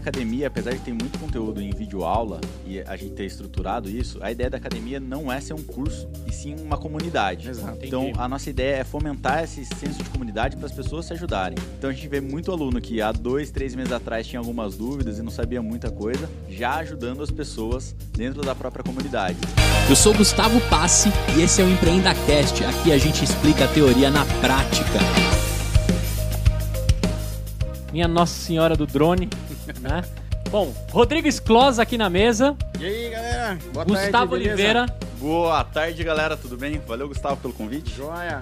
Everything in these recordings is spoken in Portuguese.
que a academia, apesar de ter muito conteúdo em vídeo aula e a gente ter estruturado isso, a ideia da academia não é ser um curso, e sim uma comunidade. Exato. Então, Entendi. a nossa ideia é fomentar esse senso de comunidade para as pessoas se ajudarem. Então, a gente vê muito aluno que há dois, três meses atrás tinha algumas dúvidas e não sabia muita coisa, já ajudando as pessoas dentro da própria comunidade. Eu sou Gustavo Passi e esse é o EmpreendaCast. Aqui a gente explica a teoria na prática. Minha Nossa Senhora do Drone, né? Bom, Rodrigo Esclosa aqui na mesa, E aí, galera? Boa Gustavo tarde? Oliveira. Boa tarde, galera, tudo bem? Valeu, Gustavo, pelo convite. Joia.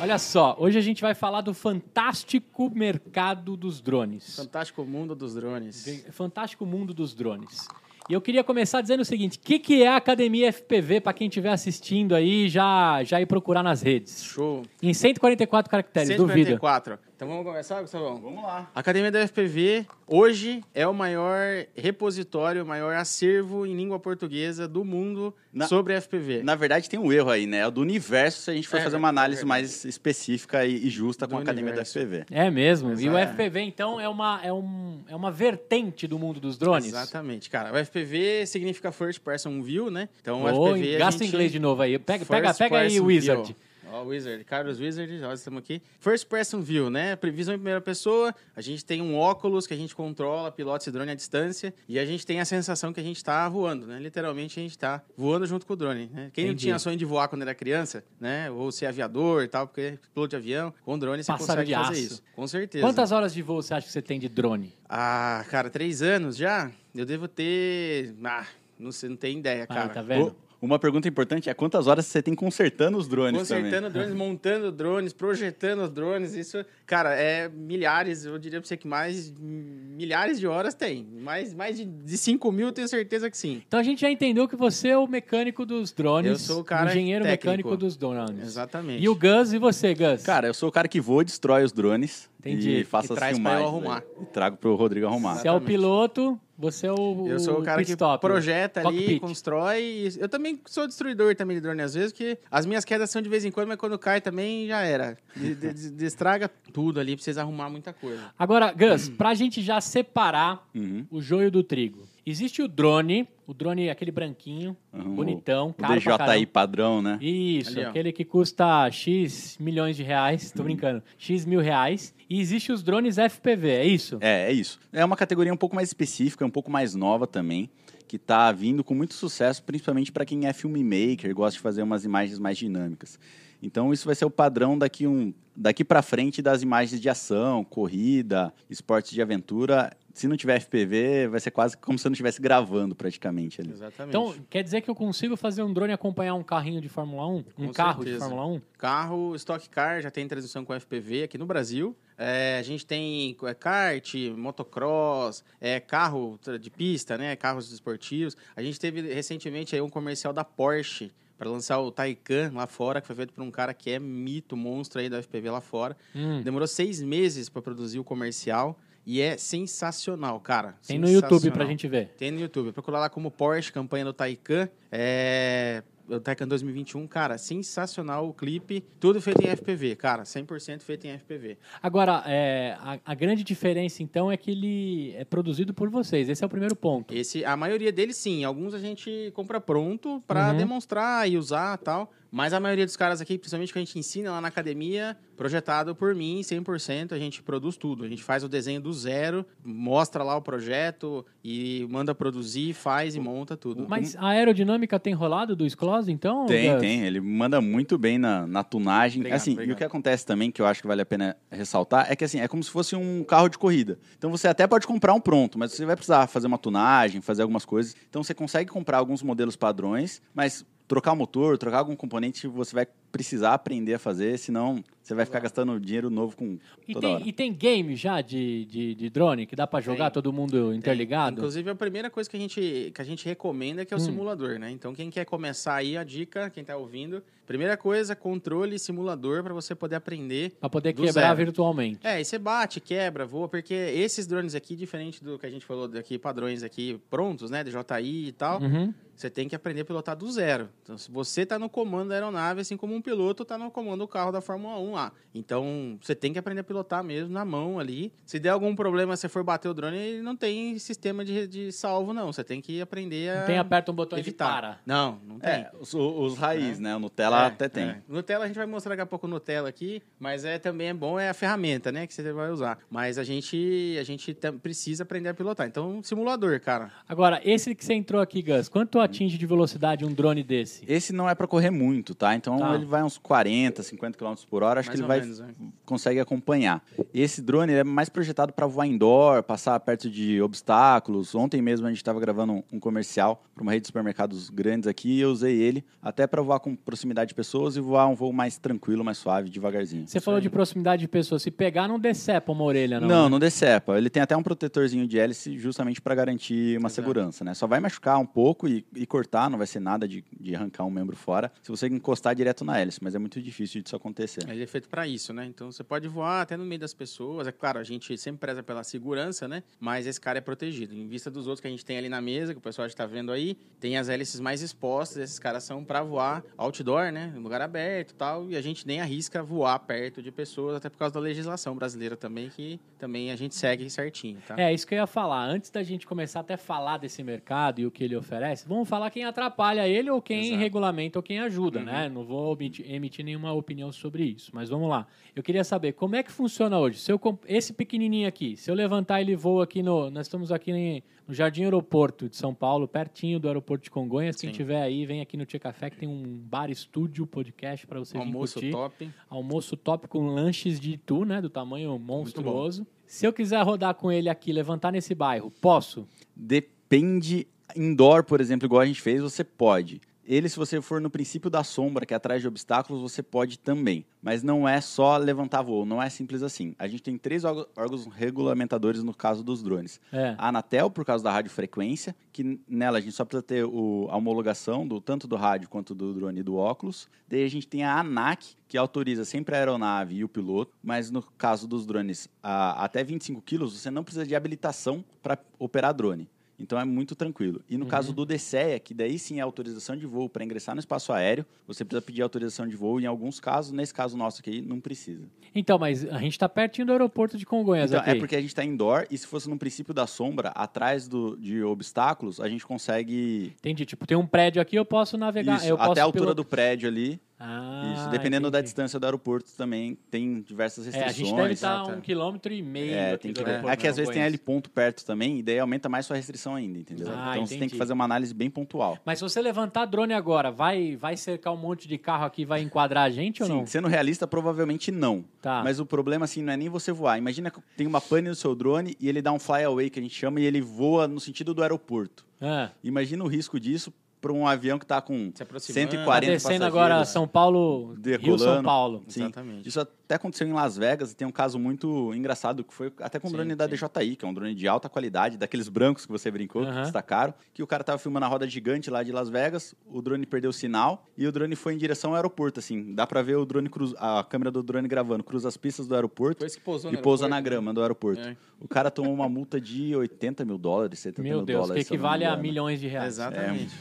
Olha só, hoje a gente vai falar do fantástico mercado dos drones. Fantástico mundo dos drones. Fantástico mundo dos drones. E eu queria começar dizendo o seguinte: o que, que é a Academia FPV para quem estiver assistindo aí já já ir procurar nas redes? Show. Em 144 caracteres, duvida. 144. Então vamos começar, Gustavão? Vamos lá. A Academia da FPV hoje é o maior repositório, o maior acervo em língua portuguesa do mundo Na- sobre FPV. Na verdade, tem um erro aí, né? É o do universo, se a gente for É, fazer uma análise é mais específica e, e justa com Do a Academia universo. da FPV. É mesmo. E o Exato. FPV, então, é uma, é, um, é uma vertente do mundo dos drones. Exatamente, cara. O FPV significa First Person View, né? Então o Ô, FPV. gasta gente- inglês de novo aí. Pega, pega, First pega aí, Wizard. view. Ó, Wizard, Carlos Wizard, ó, estamos aqui. First person view, né? Previsão em primeira pessoa. A gente tem um óculos que a gente controla, pilota esse drone à distância. E a gente tem a sensação que a gente está voando, né? Literalmente a gente está voando junto com o drone. Né? Quem não Entendi. tinha sonho de voar quando era criança, né? Ou ser aviador e tal, porque piloto de avião, com drone você Pássaro consegue de fazer isso. Com certeza. Quantas horas de voo você acha que você tem de drone? Ah, cara, três anos já? Eu devo ter. Ah, não sei, não tenho ideia, Aí, cara. tá vendo? O- Uma pergunta importante é quantas horas você tem consertando os drones Consertando drones, montando drones, projetando os drones, isso, cara, é milhares, eu diria pra você que mais milhares de horas tem. Mais, mais de, de 5 mil eu tenho certeza que sim. Então a gente já entendeu que você é o mecânico dos drones. Eu sou o cara engenheiro técnico. mecânico dos drones. Exatamente. E o Gus, e você, Gus? também. Cara, eu sou o cara que voa, destrói os drones Entendi. e faço E as traz pra eu filmagens. arrumar. aí. E trago pro Rodrigo arrumar. você é o piloto, você é o eu sou o cara que stop, projeta ali, cockpit. constrói. e Eu também sou destruidor também de drone às vezes, que as minhas quedas são de vez em quando, mas quando cai também já era. De- de- de- Destraga tudo ali, precisa arrumar muita coisa. Agora, Gus, pra gente já separar Uhum. o joio do trigo. Existe o drone, o drone aquele branquinho, Uhum. bonitão, O caro pra DJI padrão, né? Isso, Ali, aquele que custa X milhões de reais, tô brincando, X mil reais. E existe os drones FPV, é isso? É, é isso. É uma categoria um pouco mais específica, um pouco mais nova também, que tá vindo com muito sucesso, principalmente para quem é filmmaker, gosta de fazer umas imagens mais dinâmicas. Então isso vai ser o padrão daqui um daqui para frente das imagens de ação, corrida, esportes de aventura. Se não tiver FPV, vai ser quase como se eu não estivesse gravando praticamente ali. Exatamente. Então, quer dizer que eu consigo fazer um drone acompanhar um carrinho de Fórmula 1? Um Com carro de certeza. Fórmula 1? Carro, Stock Car já tem transmissão com FPV aqui no Brasil. É, a gente tem é, kart, motocross, é, carro de pista, né? Carros esportivos. A gente teve recentemente aí um comercial da Porsche para lançar o Taycan lá fora, que foi feito por um cara que é mito, monstro aí da FPV lá fora. Hum, Demorou seis meses para produzir o comercial e é sensacional, cara. tem no YouTube pra Sensacional. gente ver. Tem no YouTube. Procura lá como Porsche, campanha do Taycan. É... O Taycan 2021, cara, sensacional o clipe. Tudo feito em FPV, cara. 100% feito em FPV. Agora, é, a, a grande diferença, então, é que ele é produzido por vocês. Esse é o primeiro ponto. Esse, a maioria deles, sim. Alguns a gente compra pronto para Uhum. demonstrar e usar tal. Mas a maioria dos caras aqui, principalmente que a gente ensina lá na academia, projetado por mim, 100%, a gente produz tudo. A gente faz o desenho do zero, mostra lá o projeto e manda produzir, faz e monta tudo. Mas a aerodinâmica tem rolado do Sclose, então? Tem, Gus? tem. Ele manda muito bem na, na tunagem. Obrigado, assim, e obrigado. o que acontece também, que eu acho que vale a pena ressaltar, é que assim, é como se fosse um carro de corrida. Então você até pode comprar um pronto, mas você vai precisar fazer uma tunagem, fazer algumas coisas. Então você consegue comprar alguns modelos padrões, mas trocar o motor, trocar algum componente, você vai precisar aprender a fazer, senão você vai ficar gastando dinheiro novo com E toda hora. tem, e tem game já de, de, de drone que dá pra jogar Tem. todo mundo interligado? Inclusive, a primeira coisa que a gente, que a gente recomenda é que é o Hum. simulador, né? Então, quem quer começar aí, a dica, quem tá ouvindo, primeira coisa, controle e simulador para você poder aprender. Pra poder quebrar zero. virtualmente. É, e você bate, quebra, voa, porque esses drones aqui, diferente do que a gente falou daqui, padrões aqui prontos, né? DJI e tal, Uhum. Você tem que aprender a pilotar do zero. Então, se você tá no comando da aeronave, assim como um piloto tá no comando do carro da Fórmula 1 não há. Então, você tem que aprender a pilotar mesmo na mão ali. Se der algum problema, você for bater o drone, ele não tem sistema de, de salvo, não. Você tem que aprender a. Não tem aperta um botão evitar. de para. Não, não tem. É, os, os raiz, né? O Nutella É, até tem. é. Nutella a gente vai mostrar daqui a pouco o Nutella aqui, mas é também é bom é a ferramenta, né, que você vai usar. Mas a gente a gente precisa aprender a pilotar. Então, simulador, cara. Agora, esse que você entrou aqui, Gus, quanto atinge de velocidade um drone desse? Esse não é para correr muito, tá? Então Tá. ele vai uns 40, 50 km por hora. Acho Mais que ele vai menos, né? consegue acompanhar. Esse drone ele é mais projetado para voar indoor, passar perto de obstáculos. Ontem mesmo a gente estava gravando um, um comercial para uma rede de supermercados grandes aqui e eu usei ele até para voar com proximidade de pessoas e voar um voo mais tranquilo, mais suave, devagarzinho. Você falou de proximidade de pessoas. Se pegar, não decepa uma orelha, não. Não, né? não decepa. Ele tem até um protetorzinho de hélice justamente para garantir uma Exato. segurança, né? Só vai machucar um pouco e, e cortar, não vai ser nada de, de arrancar um membro fora se você encostar direto na hélice, mas é muito difícil disso acontecer. Ele é feito para isso, né? Então você pode voar até no meio das pessoas. É claro, a gente sempre preza pela segurança, né? Mas esse cara é protegido. Em vista dos outros que a gente tem ali na mesa, que o pessoal já está vendo aí, tem as hélices mais expostas. Esses caras são para voar outdoor, né? Em lugar aberto e tal. E a gente nem arrisca voar perto de pessoas, até por causa da legislação brasileira também, que também a gente segue certinho, tá? É, isso que eu ia falar. Antes da gente começar até a falar desse mercado e o que ele oferece, vamos falar quem atrapalha ele ou quem Exato. regulamenta ou quem ajuda, Uhum. né? Não vou emitir, emitir nenhuma opinião sobre isso, mas vamos lá. Eu queria saber como é que funciona hoje. Se eu esse pequenininho aqui, se eu levantar ele voa aqui no, nós estamos aqui em- no Jardim Aeroporto de São Paulo, pertinho do aeroporto de Congonhas. Quem tiver aí, vem aqui no Tia Café que tem um bar estúdio podcast para você vir Almoço top. Almoço top com lanches de itu, né? Do tamanho monstruoso. Se eu quiser rodar com ele aqui, levantar nesse bairro, posso? Depende. Indoor, por exemplo, igual a gente fez, você pode. Ele, se você for no princípio da sombra, que é atrás de obstáculos, você pode também. Mas não é só levantar voo, não é simples assim. A gente tem três órgãos- regulamentadores no caso dos drones. É. A Anatel, por causa da radiofrequência, que nela a gente só precisa ter o- a homologação do, tanto do rádio quanto do drone e do óculos. Daí a gente tem a ANAC, que autoriza sempre a aeronave e o piloto, mas no caso dos drones a- até 25 quilos, você não precisa de habilitação para operar drone. Então é muito tranquilo. E no caso do DCEA, que daí sim é autorização de voo para ingressar no espaço aéreo, você precisa pedir autorização de voo. Em alguns casos, nesse caso nosso aqui, não precisa. Então, mas a gente tá pertinho do aeroporto de Congonhas Então, aqui. é porque a gente está indoor e se fosse no princípio da sombra, atrás do, de obstáculos, a gente consegue Entendi. Tipo, tem um prédio aqui, eu posso navegar. isso, eu posso até a altura do prédio ali. Ah, isso, dependendo da entendi. distância do aeroporto também tem diversas É, a restrições. gente deve estar a exato. um quilômetro e meio É, tem que É que às vezes tem ali ponto perto também, e daí aumenta mais sua restrição ainda, entendeu? Ah, então você tem entendi. que fazer uma análise bem pontual. Mas se você levantar drone agora, vai, vai cercar um monte de carro aqui, vai enquadrar a gente ou Sim, não? sendo realista, provavelmente não. Tá. Mas o problema, assim, não é nem você voar. Imagina que tem uma pane no seu drone e ele dá um flyaway, que a gente chama, e ele voa no sentido do aeroporto. Ah, Imagina o risco disso para um avião que está com Se aproximando. 140 tá descendo passageiros. agora São Paulo, Decolando. Rio-São Paulo. Sim. Exatamente. Isso até aconteceu em Las Vegas e tem um caso muito engraçado que foi até com o Sim, drone da sim. DJI, que é um drone de alta qualidade, daqueles brancos que você brincou, Aham. que destacaram, que o cara tava filmando a roda gigante lá de Las Vegas, o drone perdeu o sinal e o drone foi em direção ao aeroporto, assim. Dá pra ver o drone cruz, a câmera do drone gravando, cruza as pistas do aeroporto Foi esse que pousou e pousa na né? grama do aeroporto. É. O cara tomou uma multa de 80 mil dólares, 70 Meu mil Deus, que dólares. me equivale a milhões de reais. Exatamente.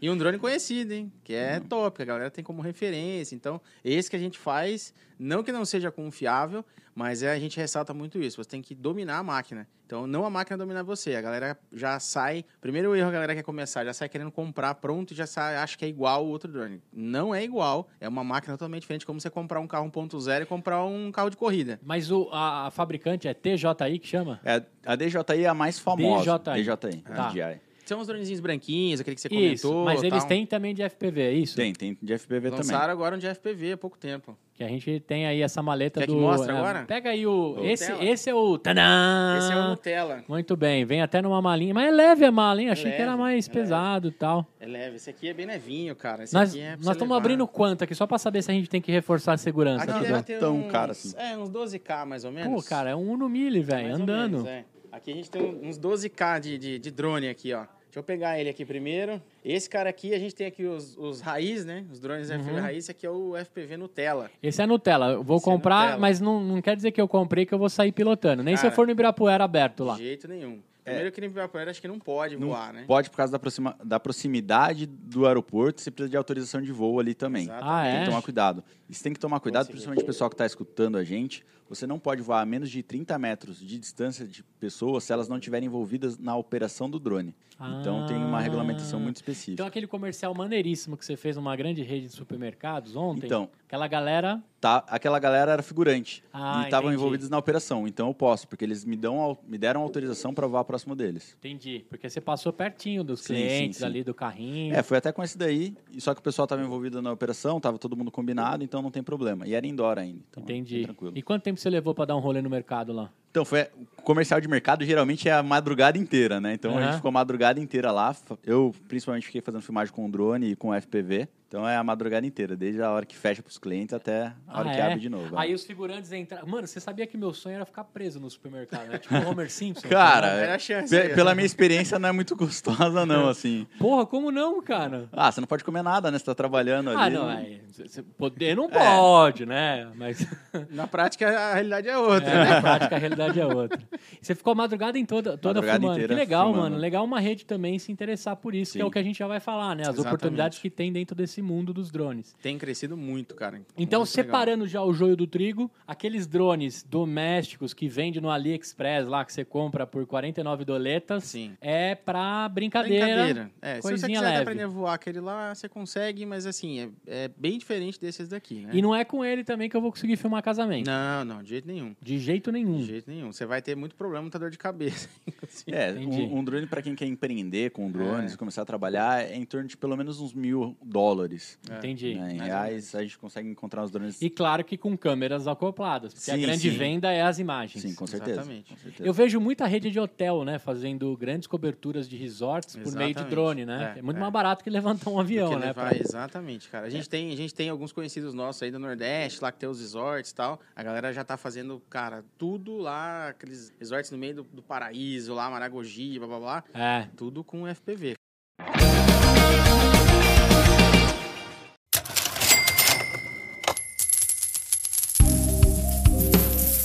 E um drone conhecido, hein? Que é top, que a galera tem como referência. Então, esse que a gente faz, não que não seja confiável, mas é, a gente ressalta muito isso. Você tem que dominar a máquina. Então, não a máquina dominar você. A galera já sai. Primeiro erro a galera quer começar, já sai querendo comprar pronto e já sai, acha que é igual o outro drone. Não é igual. É uma máquina totalmente diferente, como você comprar um carro 1.0 e comprar um carro de corrida. Mas o, a, a fabricante é TJI que chama? É, a DJI é a mais famosa. DJI. DJI, Tá. DJI. São os dronezinhos branquinhos, aquele que você Isso, comentou. mas eles tal. têm também de FPV, é isso? Tem, tem de FPV também. Lançaram agora um de FPV há pouco tempo. Que a gente tem aí essa maleta Quer que do... mostre é, agora? Pega aí o... O Esse, Nutella. esse é o... Tadã! Esse é o Nutella. Muito bem, vem até numa malinha. Mas é leve a mala, hein? Achei leve, que era mais é pesado e tal. É leve. Esse aqui é bem levinho, cara. Esse Nós aqui é pra nós estamos abrindo quanto aqui? Só pra saber se a gente tem que reforçar a segurança. Aqui aqui deve ter tão uns, caro assim. É, uns 12k mais ou menos. Pô, cara, é um Uno Mille, velho, Mais ou andando. menos, é. Aqui a gente tem uns 12k de, de, de drone aqui, ó. Deixa eu pegar ele aqui primeiro. Esse cara aqui, a gente tem aqui os, os raiz, né? Os drones Uhum. FPV raiz. Esse aqui é o FPV Nutella. Esse é Nutella. Eu vou Esse é comprar, Nutella. mas não, não quer dizer que eu comprei que eu vou sair pilotando. Nem se eu Cara, for no Ibirapuera aberto lá. De jeito nenhum. Primeiro que no Ibirapuera acho que não pode Não voar, né? Pode por causa da, proxima, da proximidade do aeroporto, você precisa de autorização de voo ali também. Exatamente. Ah, Tem é? que tomar cuidado. Você tem que tomar cuidado, principalmente o pessoal que está escutando a gente. Você não pode voar a menos de 30 metros de distância de pessoas se elas não estiverem envolvidas na operação do drone. Então tem uma regulamentação Ah. muito específica. Então aquele comercial maneiríssimo que você fez numa grande rede de supermercados ontem, Então. aquela galera... Tá, aquela galera era figurante Ah, e estavam envolvidos na operação. Então eu posso, porque eles me, dão, me deram autorização para voar próximo deles. Entendi, porque você passou pertinho dos Sim, clientes sim, sim. ali do carrinho. É, foi até com esse daí, e só que o pessoal estava envolvido na operação, estava todo mundo combinado, então não tem problema. E era indoor ainda. Então, bem Entendi. Tranquilo. E quanto tempo você levou pra dar um rolê no mercado lá? Então, foi o comercial de mercado geralmente é a madrugada inteira, né? Então a Aham. gente ficou a madrugada inteira lá. Eu principalmente fiquei fazendo filmagem com drone e com FPV. Então é a madrugada inteira, desde a hora que fecha para os clientes até a hora Ah, que é? abre de novo. Aí né? os figurantes entraram. Mano, você sabia que meu sonho era ficar preso no supermercado, né? Tipo o Homer Simpson. Cara, Era a chance pe- aí, pela né? minha experiência não é muito gostosa não, assim. Porra, como não, cara? Ah, você não pode comer nada, né? Você tá trabalhando Ah, ali. não, é. cê- cê- Poder não É. pode, né? Mas Na prática, a realidade é outra, é, né? na prática a realidade é outra. Você ficou a madrugada em toda, toda Madrugada inteira Que legal, filmando. mano. Legal uma rede também se interessar por isso, que é Sim. o que a gente já vai falar, né? As Exatamente. oportunidades que tem dentro desse mundo dos drones. Tem crescido muito, cara. Então, Muito legal. separando já o joio do trigo, aqueles drones domésticos que vende no AliExpress lá, que você compra por 49 doletas, Sim. é pra brincadeira. Brincadeira. É, se você coisinha quiser leve. aprender a voar aquele lá, você consegue, mas assim, é, é bem diferente desses daqui, né? E não é com ele também que eu vou conseguir filmar casamento. Não, não, de jeito nenhum. De jeito nenhum. De jeito nenhum. Você vai ter muito problema, muita dor de cabeça. inclusive. É, um, um drone para quem quer empreender com drones É. começar a trabalhar é em torno de pelo menos uns mil dólares. Entendi. né? Em mais reais a gente consegue encontrar os drones. E claro que com câmeras acopladas, porque a Sim, grande sim. venda é as imagens. Sim, com certeza. Exatamente. com certeza. Eu vejo muita rede de hotel, né, fazendo grandes coberturas de resorts por meio de Exatamente. drone, né? É, É, muito é. mais barato que levantar um avião, né? levar- pra- Exatamente, cara. A gente, tem, a gente tem alguns conhecidos nossos aí do Nordeste, lá que tem os resorts e tal. A galera já tá fazendo, cara, tudo lá, aqueles resorts no meio do, do paraíso, lá, Maragogi, blá blá blá. É. Tudo com FPV.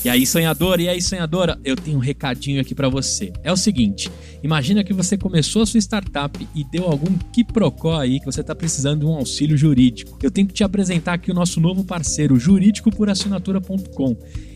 E aí, sonhador, e aí, sonhadora, eu tenho um recadinho aqui pra você. É o seguinte: imagina que você começou a sua startup e deu algum quiprocó aí que você tá precisando de um auxílio jurídico. Eu tenho que te apresentar aqui o nosso novo parceiro, jurídicoporassinatura.com.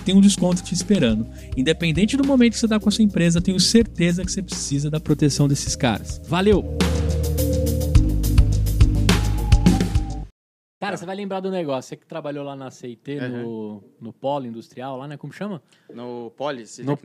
que tem um desconto te esperando. Independente do momento que você está com a sua empresa, tenho certeza que você precisa da proteção desses caras. Valeu! Cara, você vai lembrar do negócio. Você que trabalhou lá na CIT, no, no polo industrial, lá, né? Como chama? No Polis. No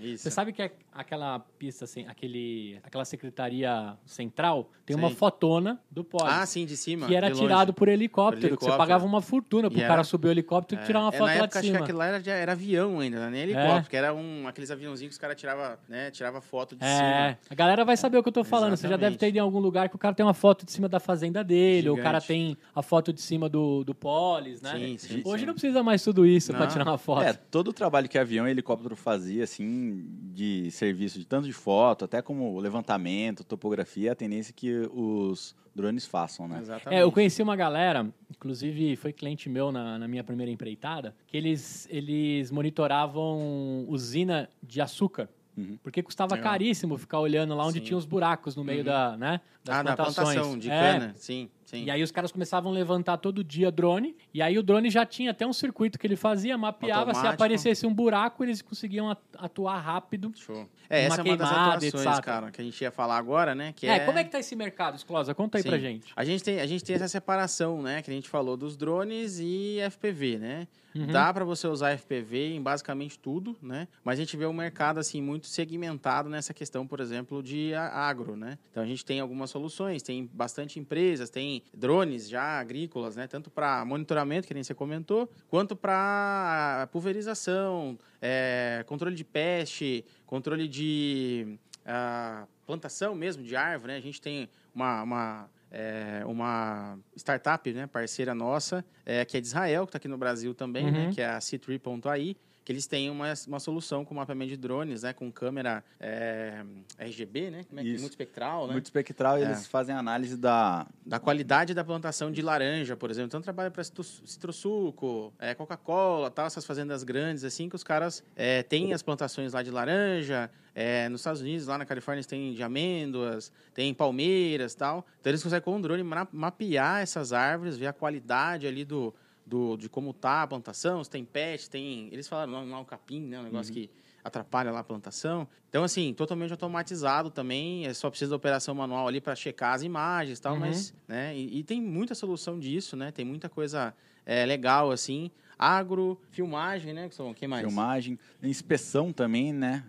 Isso. Você sabe que é aquela pista, assim, aquele, aquela secretaria central tem uma Sim. fotona do Polis. Ah, sim, de cima. que era de longe. tirado por helicóptero, Por que você helicóptero. pagava uma fortuna pro E cara era- subir o helicóptero e É, tirar uma é, foto lá de acho cima. que aquilo lá era, era avião ainda, não era nem helicóptero, que era um, aqueles aviãozinhos que os caras tiravam né, tirava foto de É, cima. a galera vai saber o que eu tô falando. Você já deve Exatamente. ter ido em algum lugar que o cara tem uma foto de cima da fazenda dele, ou o cara Gigante. tem a foto de cima do, do Polis, né? Sim, sim, Hoje sim. não precisa mais tudo isso pra Não. tirar uma foto. É, todo o trabalho que avião e helicóptero fazia, assim, de serviço, de tanto de foto, até como levantamento, topografia, a tendência é que os drones façam, né? Exatamente. É, eu conheci uma galera, inclusive foi cliente meu na, na minha primeira empreitada, que eles, eles monitoravam usina de açúcar. Uhum. Porque custava Legal. caríssimo ficar olhando lá onde Sim. tinha os buracos no meio Uhum. da, né, das Ah, da plantações. plantação de É. cana. Sim, sim. E aí os caras começavam a levantar todo dia drone, e aí o drone já tinha até um circuito que ele fazia, mapeava, se Automático. aparecesse um buraco, eles conseguiam at- atuar rápido. Show. É, essa é uma das queimada, atuações, etc. cara, que a gente ia falar agora, né? Que É, é, como é que tá esse mercado, Esclosa? Conta aí Sim. pra gente. A gente, tem, a gente tem essa separação, né? Que a gente falou dos drones e FPV, né? Uhum. Dá para você usar FPV em basicamente tudo, né? Mas a gente vê um mercado assim muito segmentado nessa questão, por exemplo, de agro, né? Então a gente tem algumas soluções, tem bastante empresas, tem drones já agrícolas, né? Tanto para monitoramento, que nem você comentou, quanto para pulverização, é, controle de peste, controle de ah, plantação mesmo de árvore, né? A gente tem uma, uma é, uma startup, né, parceira nossa, é, que é de Israel, que está aqui no Brasil também, né, Uhum. que é a C3.ai, que eles têm uma, uma solução com mapeamento de drones, né, com câmera é, RGB, né, como é que- Isso. muito espectral, né, Muito espectral e É. eles fazem análise da. da qualidade da plantação de laranja, por exemplo. Então trabalha para citrussuco, é, Coca-Cola, tal, essas fazendas grandes assim que os caras é, têm as plantações lá de laranja. é, nos Estados Unidos, lá na Califórnia, eles têm de amêndoas, tem palmeiras, tal. Então eles conseguem com o drone ma- mapear essas árvores, ver a qualidade ali do, do de como tá a plantação, se tem pet, tem, eles falaram lá, o capim, né, um negócio que atrapalha lá a plantação. Então, assim, totalmente automatizado também, é só precisa da operação manual ali para checar as imagens e tal, Uhum. mas, né, e, e tem muita solução disso, né, tem muita coisa é, legal, assim, agro, filmagem, né, que são, o que mais? filmagem, inspeção também, né?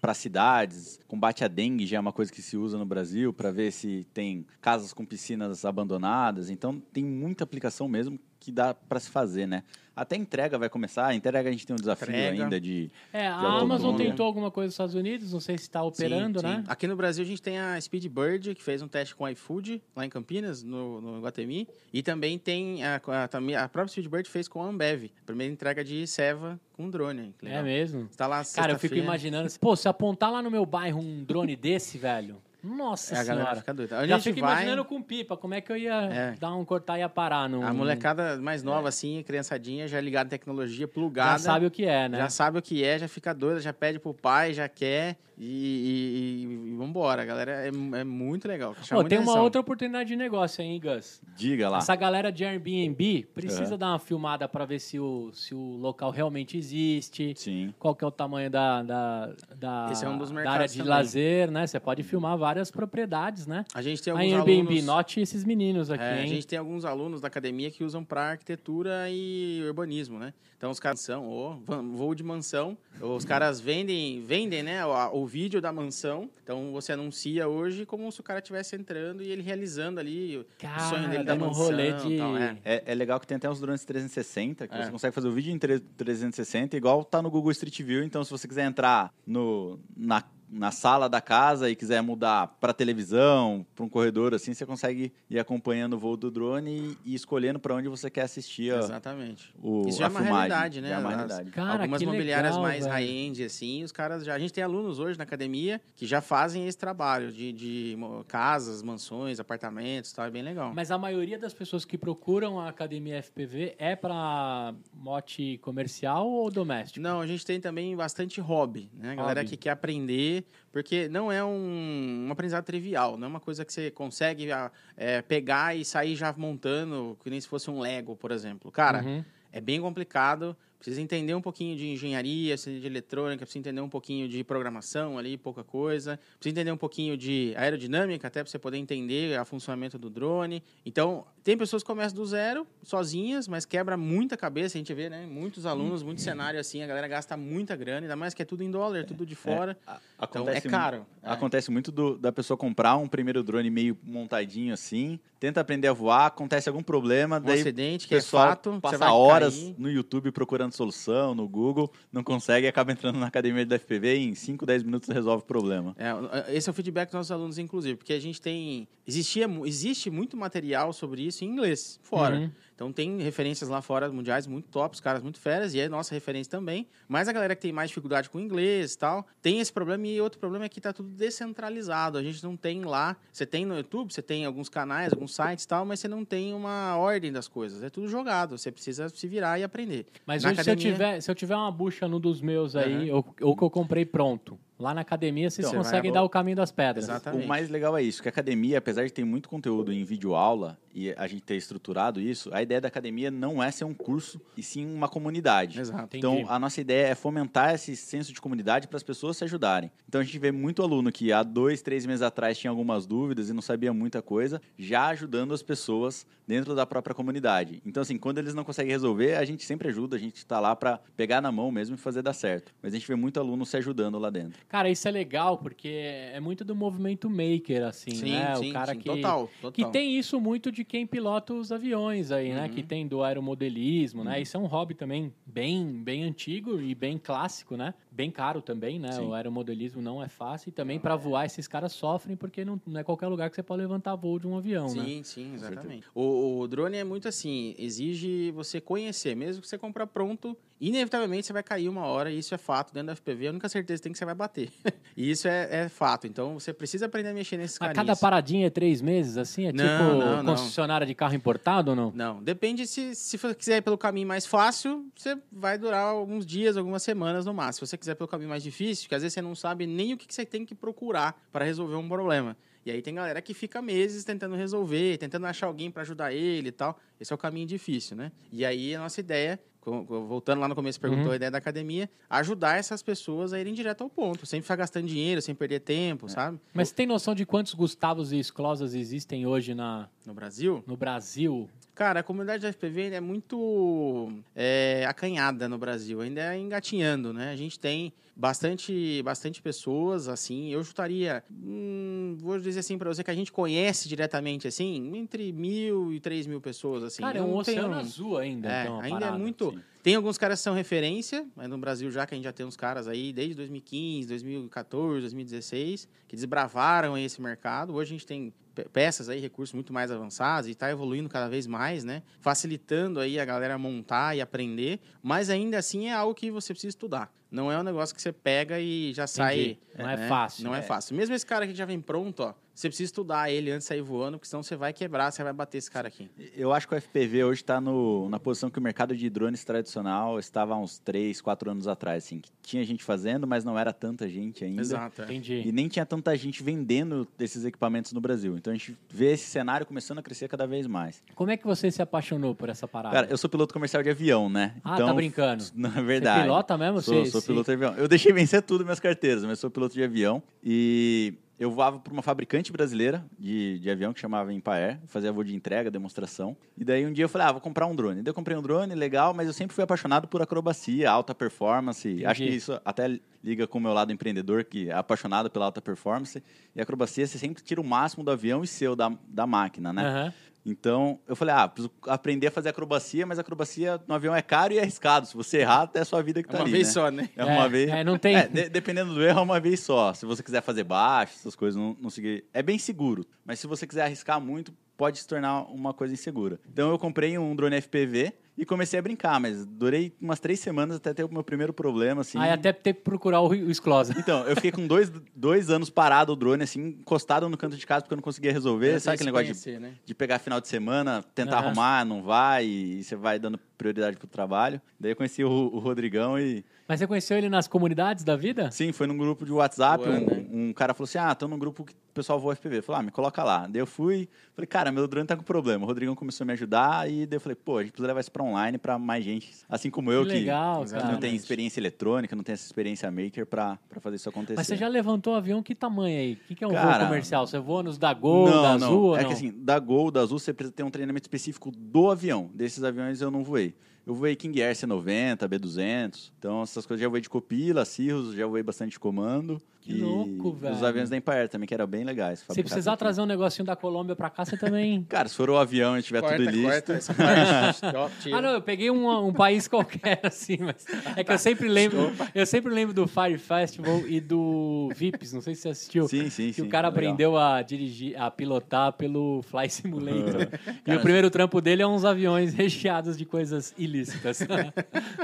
para cidades, combate à dengue já é uma coisa que se usa no Brasil para ver se tem casas com piscinas abandonadas. Então tem muita aplicação mesmo que dá para se fazer, né? Até entrega vai começar. A entrega a gente tem um desafio Entrega. ainda de É, a autonomia. Amazon tentou alguma coisa nos Estados Unidos, não sei se está operando, Sim, né? sim. Aqui no Brasil a gente tem a Speedbird, que fez um teste com o iFood, lá em Campinas, no, no Guatemi. E também tem a, a, a própria Speedbird fez com a Ambev. A primeira entrega de Seva com drone. É legal. mesmo. Tá lá Cara, eu fico imaginando, pô, se apontar lá no meu bairro um drone desse, velho, nossa É, a galera senhora. fica doida. Onde Já a gente fico vai, imaginando com pipa, como é que eu ia É. dar um cortar e ia parar no... a molecada mais nova, assim, criançadinha, já ligada em tecnologia, plugada. já sabe o que é, né? Já sabe o que é, já fica doida, já pede pro pai, já quer. E, e, e vambora. A galera é, é muito legal. chama Pô, muita tem uma atenção. outra oportunidade de negócio aí, hein, Gus? diga lá. Essa galera de Airbnb precisa Aham. dar uma filmada para ver se o, se o local realmente existe, Sim. qual que é o tamanho da, da, da, é um dos da área de também. lazer, né? Você pode filmar várias propriedades, né? A gente tem A alguns Airbnb, alunos... note esses meninos aqui, É, a hein? gente tem alguns alunos da academia que usam para arquitetura e urbanismo, né? Então os caras são, ô, van- voo de mansão, os caras vendem, vendem, né, o, o vídeo da mansão. Então você anuncia hoje como se o cara estivesse entrando e ele realizando ali o Cara, sonho dele da um mansão. rolê de- tal, é. É, é legal que tem até os drones 360, que É. você consegue fazer o vídeo em tre- 360, igual tá no Google Street View. Então, se você quiser entrar no, na, na sala da casa e quiser mudar para televisão, para um corredor assim, você consegue ir acompanhando o voo do drone e, e escolhendo para onde você quer assistir ó, Exatamente. o, Isso já a é uma filmagem. realidade, né? Já é uma realidade. Cara, Algumas que mobiliárias legal, mais high-end, assim, os caras já. A gente tem alunos hoje na academia que já fazem esse trabalho de, de casas, mansões, apartamentos tal. É bem legal. Mas a maioria das pessoas que procuram a academia FPV é para mote comercial ou doméstico? Não, a gente tem também bastante hobby, né? A galera Hobby. que quer aprender, porque não é um, um aprendizado trivial, não é uma coisa que você consegue ah, é, pegar e sair já montando, que nem se fosse um Lego, por exemplo. Cara, Uhum. é bem complicado, precisa entender um pouquinho de engenharia, precisa de eletrônica, precisa entender um pouquinho de programação ali, pouca coisa, precisa entender um pouquinho de aerodinâmica até para você poder entender o funcionamento do drone. Então, tem pessoas que começam do zero, sozinhas, mas quebra muita cabeça, a gente vê, né? Muitos alunos, muito cenário assim, a galera gasta muita grana, ainda mais que é tudo em dólar, tudo de fora. A- Então, é caro. É. Acontece muito do- da pessoa comprar um primeiro drone meio montadinho assim, tenta aprender a voar, acontece algum problema, Um daí acidente que é fato, passa horas cair. no YouTube procurando solução, no Google, não consegue e acaba entrando na academia da FPV e em 5, 10 minutos resolve o problema. É, esse é o feedback dos nossos alunos, inclusive, porque a gente tem. Existia, existe muito material sobre isso em inglês, fora. Uhum. Então tem referências lá fora mundiais muito top, os caras muito feras, e é nossa referência também. Mas a galera que tem mais dificuldade com inglês e tal, tem esse problema, e outro problema é que tá tudo descentralizado. A gente não tem lá. Você tem no YouTube, você tem alguns canais, alguns sites e tal, mas você não tem uma ordem das coisas. É tudo jogado. Você precisa se virar e aprender. Mas Na hoje, se, eu academia- tiver, se eu tiver uma bucha no dos meus aí, ou, ou que eu comprei pronto, lá na academia vocês Então, conseguem vai- dar o caminho das pedras. Exatamente. O mais legal é isso, que a academia, apesar de ter muito conteúdo em vídeo aula e a gente ter estruturado isso, a ideia da academia não é ser um curso e sim uma comunidade. Exato. Entendi. Então, a nossa ideia é fomentar esse senso de comunidade para as pessoas se ajudarem. Então, a gente vê muito aluno que há dois, três meses atrás tinha algumas dúvidas e não sabia muita coisa, já ajudando as pessoas dentro da própria comunidade. Então, assim, quando eles não conseguem resolver, a gente sempre ajuda, a gente está lá para pegar na mão mesmo e fazer dar certo. Mas a gente vê muito aluno se ajudando lá dentro. Cara, isso é legal, porque é muito do movimento maker, assim, Sim, né? sim, o cara sim, que, total, total. que tem isso muito de quem pilota os aviões aí, né? Uhum. Que tem do aeromodelismo, né? Isso é um hobby também bem, bem antigo e bem clássico, né? Bem caro também, né? Sim. O aeromodelismo não é fácil. E também para voar, esses caras sofrem porque não, não é qualquer lugar que você pode levantar voo de um avião, né? Sim, sim, exatamente. O, o drone é muito assim, exige você conhecer. Mesmo que você comprar pronto, inevitavelmente você vai cair uma hora, e isso é fato. Dentro da FPV, a única certeza que tem é que você vai bater. e isso é, é fato. Então, você precisa aprender a mexer nesses A carinhas. cada paradinha é três meses, assim? É Não, tipo não, não. concessionária de carro importado ou não? Não, depende se, se você quiser ir pelo caminho mais fácil, você vai durar alguns dias, algumas semanas no máximo. Se você quiser pelo caminho mais difícil, que às vezes você não sabe nem o que que você tem que procurar para resolver um problema. E aí tem galera que fica meses tentando resolver, tentando achar alguém para ajudar ele e tal. Esse é o caminho difícil, né? E aí a nossa ideia, voltando lá no começo, perguntou Uhum. a ideia da academia, ajudar essas pessoas a irem direto ao ponto, sem ficar gastando dinheiro, sem perder tempo, sabe? Mas você tem noção de quantos Gustavos e Esclosas existem hoje na, No Brasil, no Brasil? Cara, a comunidade da FPV é muito é, acanhada no Brasil, ainda é engatinhando, né? A gente tem bastante, bastante pessoas, assim, eu chutaria, hum, vou dizer assim pra você, que a gente conhece diretamente, assim, entre mil e três mil pessoas, assim. Cara, é um oceano tenho- azul ainda, É, então. ainda é parada. muito... sim. Tem alguns caras que são referência, mas no Brasil já que a gente já tem uns caras aí desde 2015, 2014, 2016, que desbravaram esse mercado. Hoje a gente tem peças aí, recursos muito mais avançados e está evoluindo cada vez mais, né? Facilitando aí a galera montar e aprender, mas ainda assim é algo que você precisa estudar. Não é um negócio que você pega e já sai. Entendi. Não é né? fácil. Não é fácil. Mesmo esse cara que já vem pronto, ó, você precisa estudar ele antes de sair voando, porque senão você vai quebrar, você vai bater esse cara aqui. Eu acho que o FPV hoje está na posição que o mercado de drones tradicional estava há uns 3, 4 anos atrás. Assim, que tinha gente fazendo, mas não era tanta gente ainda. Exato. é. Entendi. E nem tinha tanta gente vendendo esses equipamentos no Brasil. Então a gente vê esse cenário começando a crescer cada vez mais. Como é que você se apaixonou por essa parada? Cara, eu sou piloto comercial de avião, né? Ah, então, tá brincando. Na Você verdade. pilota mesmo? Sou, Você- sou você- piloto de avião. Eu deixei vencer tudo minhas carteiras, mas sou piloto de avião. E eu voava para uma fabricante brasileira de, de avião que chamava Empaer, fazia voo de entrega, demonstração. E daí um dia eu falei, ah, vou comprar um drone. Daí eu comprei um drone, legal, mas eu sempre fui apaixonado por acrobacia, alta performance. Acho que Entendi. isso até liga com o meu lado empreendedor, que é apaixonado pela alta performance. E acrobacia, você sempre tira o máximo do avião e seu, da, da máquina, né? Aham. Então, eu falei, ah, preciso aprender a fazer acrobacia, mas acrobacia no avião é caro e é arriscado. Se você errar, até é a sua vida que É tá uma ali, vez né? só, né? É uma É, vez. é, não tem- É, de- dependendo do erro, é uma vez só. Se você quiser fazer baixo, essas coisas, não, não seguir. É bem seguro. Mas se você quiser arriscar muito, pode se tornar uma coisa insegura. Então eu comprei um drone FPV e comecei a brincar, mas durei umas três semanas até ter o meu primeiro problema, assim. Aí até ter que procurar o, o Esclosa. Então, eu fiquei com dois, dois anos parado o drone, assim, encostado no canto de casa, porque eu não conseguia resolver. Sabe aquele negócio de né? de pegar final de semana, tentar Aham. arrumar, não vai, e você vai dando prioridade pro trabalho. Daí eu conheci o, o Rodrigão e. Mas você conheceu ele nas comunidades da vida? Sim, foi num grupo de WhatsApp. Voando, né? Um, um cara falou assim: Ah, tô num grupo que o pessoal voa FPV. Falei, ah, me coloca lá. Daí eu fui, falei, cara, meu drone tá com problema. O Rodrigão começou a me ajudar e daí eu falei, pô, a gente precisa levar isso pra online pra mais gente, assim como eu, que legal, que cara. não tem experiência eletrônica, não tem essa experiência maker pra, pra fazer isso acontecer. Mas você já levantou avião que tamanho aí? O que, que é um Cara, voo comercial? Você voa nos da Gol, não, da não. Azul? ou É não? que assim, da Gol, da Azul, você precisa ter um treinamento específico do avião. Desses aviões eu não voei. Eu voei King Air C90, B200. Então, essas coisas já voei de Copila, Cirrus, já voei bastante de comando. Que louco, Os velho. aviões da Embraer também, que eram bem legais. Se precisar trazer um negocinho da Colômbia pra cá, você também. Cara, se for o avião e tiver Corta, tudo listo... corta essa parte. Ó, tira. Ah, não, eu peguei um, um país qualquer, assim, mas é que eu sempre lembro. Eu sempre lembro do Fire Festival e do Vips, não sei se você assistiu. Sim, sim, que sim. o cara legal. aprendeu a dirigir, a pilotar pelo Fly Simulator. e Cara, o primeiro trampo dele é uns aviões recheados de coisas ilícitas.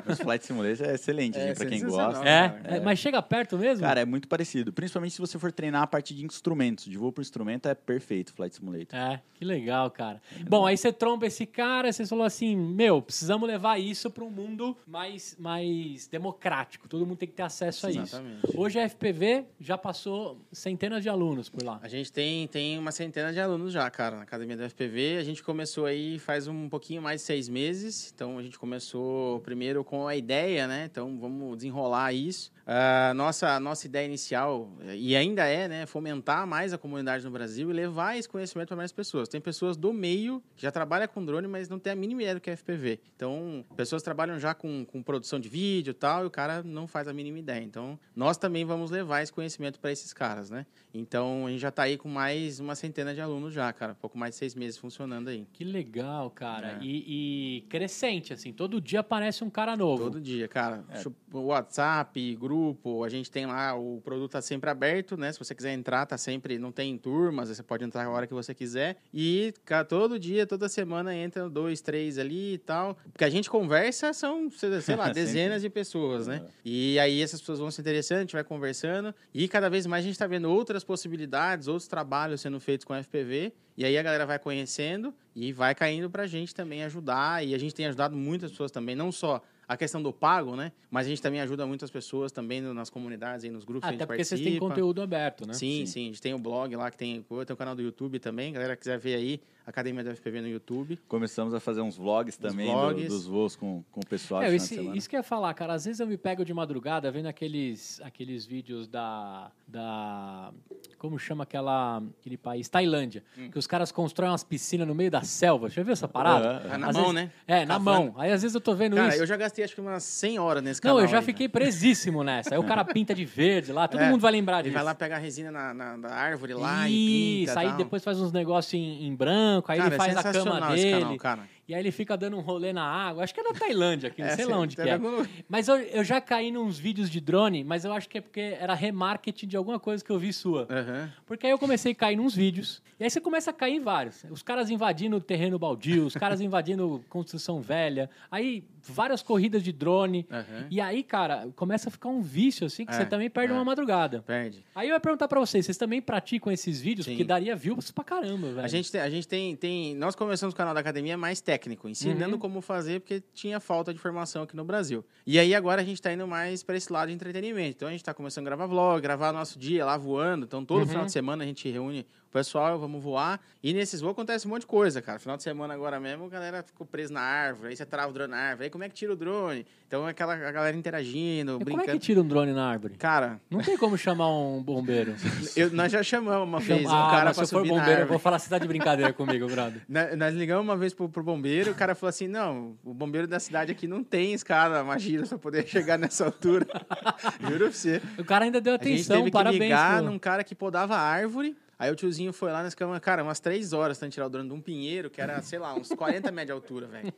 Os Flight Simulator é excelente, É assim, pra quem gosta. é, é, mas chega perto mesmo? Cara, é muito parecido. Principalmente se você for treinar a parte de instrumentos. De voo por instrumento é perfeito o Flight Simulator. É, que legal, cara. Bom, aí você tromba esse cara, você falou assim, meu, precisamos levar isso para um mundo mais, mais democrático. Todo mundo tem que ter acesso a isso. Exatamente. Hoje a FPV já passou centenas de alunos por lá. A gente tem, tem uma centena de alunos já, cara, na academia da FPV. A gente começou aí faz um pouquinho mais de seis meses. Então a gente começou primeiro com a ideia, né? Então vamos desenrolar isso. A nossa, nossa ideia inicial, e ainda é, né? Fomentar mais a comunidade no Brasil e levar esse conhecimento para mais pessoas. Tem pessoas do meio que já trabalham com drone, mas não tem a mínima ideia do que é FPV. Então, pessoas trabalham já com, com produção de vídeo e tal, e o cara não faz a mínima ideia. Então, nós também vamos levar esse conhecimento para esses caras, né? Então, a gente já está aí com mais uma centena de alunos já, cara. Pouco mais de seis meses funcionando aí. Que legal, cara. É. E, e crescente, assim, todo dia aparece um cara novo. Todo dia, cara. WhatsApp, grupo, grupo, a gente tem lá, o produto tá sempre aberto, né? Se você quiser entrar, tá sempre, não tem turmas, você pode entrar a hora que você quiser. E ca- todo dia, toda semana entra dois, três ali e tal. Porque a gente conversa, são, sei lá, dezenas de pessoas, né? E aí essas pessoas vão se interessando, a gente vai conversando. E cada vez mais a gente tá vendo outras possibilidades, outros trabalhos sendo feitos com FPV. E aí a galera vai conhecendo e vai caindo pra gente também ajudar. E a gente tem ajudado muitas pessoas também, não só a questão do pago, né? Mas a gente também ajuda muitas pessoas também no- nas comunidades e nos grupos que a Até gente porque vocês têm conteúdo aberto, né? Sim, sim, A gente tem o blog lá, que tem, tem o canal do YouTube também. Galera quiser ver aí, Academia do FPV no YouTube. Começamos a fazer uns vlogs também do- vlogs. dos voos com, com o pessoal. É, de isso, final de semana. isso que eu ia falar, cara. Às vezes eu me pego de madrugada vendo aqueles, aqueles vídeos da, da. Como chama aquela, aquele país? Tailândia. Hum. Que os caras constroem umas piscinas no meio da selva. Já viu essa parada? É, Ah, na Às mão, vezes- né? É, na Cavando. mão. Aí às vezes eu tô vendo Cara, isso. eu já gastei acho que umas 100 horas nesse canal. Não, eu já aí, fiquei presíssimo nessa. Aí o cara pinta de verde lá, todo É, mundo vai lembrar Ele disso. vai lá pegar a resina na, na, na árvore lá e Isso, pinta. aí tal. depois faz uns negócios em, em branco, aí Cara, ele é faz a cama dele. canal. E aí ele fica dando um rolê na água. Acho que é na Tailândia aqui, não sei lá onde que é. algum- Mas eu, eu já caí nos vídeos de drone, mas eu acho que é porque era remarketing de alguma coisa que eu vi sua. Aham. Porque aí eu comecei a cair nos vídeos. E aí você começa a cair em vários. Os caras invadindo o terreno baldio, os caras invadindo construção velha. Aí várias corridas de drone. Aham. E aí, cara, começa a ficar um vício, assim, que É, você também perde é. uma madrugada. Perde. Aí eu ia perguntar pra vocês, vocês também praticam esses vídeos? Sim. Porque daria views pra caramba, velho. A gente, tem, a gente tem, tem. Nós começamos o canal da academia mais técnico, ensinando Uhum. como fazer, porque tinha falta de formação aqui no Brasil. E aí agora a gente tá indo mais para esse lado de entretenimento. Então a gente tá começando a gravar vlog, gravar nosso dia lá voando. Então todo Uhum. final de semana a gente reúne o pessoal, vamos voar. E nesses voos acontece um monte de coisa, cara. Final de semana agora mesmo, a galera ficou presa na árvore, aí você trava o drone na árvore. Aí como é que tira o drone? Então é aquela a galera interagindo, E como brincando. é que tira um drone na árvore? Cara, Não tem como chamar um bombeiro. eu- nós já chamamos uma vez um ah, cara se eu for subir na bombeiro, eu árvore. vou falar, você tá de brincadeira comigo, brother. Na- Nós ligamos uma vez pro, pro bombeiro, o cara falou assim: não, o bombeiro da cidade aqui não tem escada, magia pra poder chegar nessa altura. Juro pra você. O cara ainda deu A gente atenção, teve que parabéns. ligar pro- num cara que podava árvore. Aí o tiozinho foi lá, nós ficamos, cara, umas três horas tentando tirar o drone de um pinheiro, que era, sei lá, uns 40 metros de altura, velho.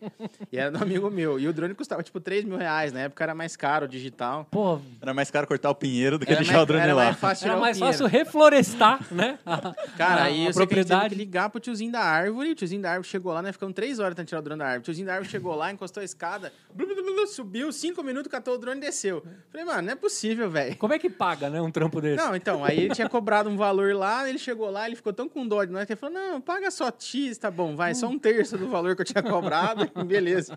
E era do amigo meu. E o drone custava, tipo, 3 mil reais. Na época era mais caro, digital. Pô, Era mais caro cortar o pinheiro do que deixar mais, o drone era lá. mais fácil era o mais fácil reflorestar, né? A- Cara, a- aí a eu propriedade. que ligar pro tiozinho da árvore. O tiozinho da árvore chegou lá, nós ficamos três horas tentando tirar o drone da árvore. O tiozinho da árvore chegou lá, encostou a escada, blu, blu, blu, blu, subiu, cinco minutos, catou o drone e desceu. Falei, mano, não é possível, velho. Como é que paga, né, um trampo desse? Não, então, aí ele tinha cobrado um valor lá, ele chegou lá, ele ficou tão com dó de nós que ele falou: não, paga só X, tá bom, vai, só um terço do valor que eu tinha cobrado, e beleza.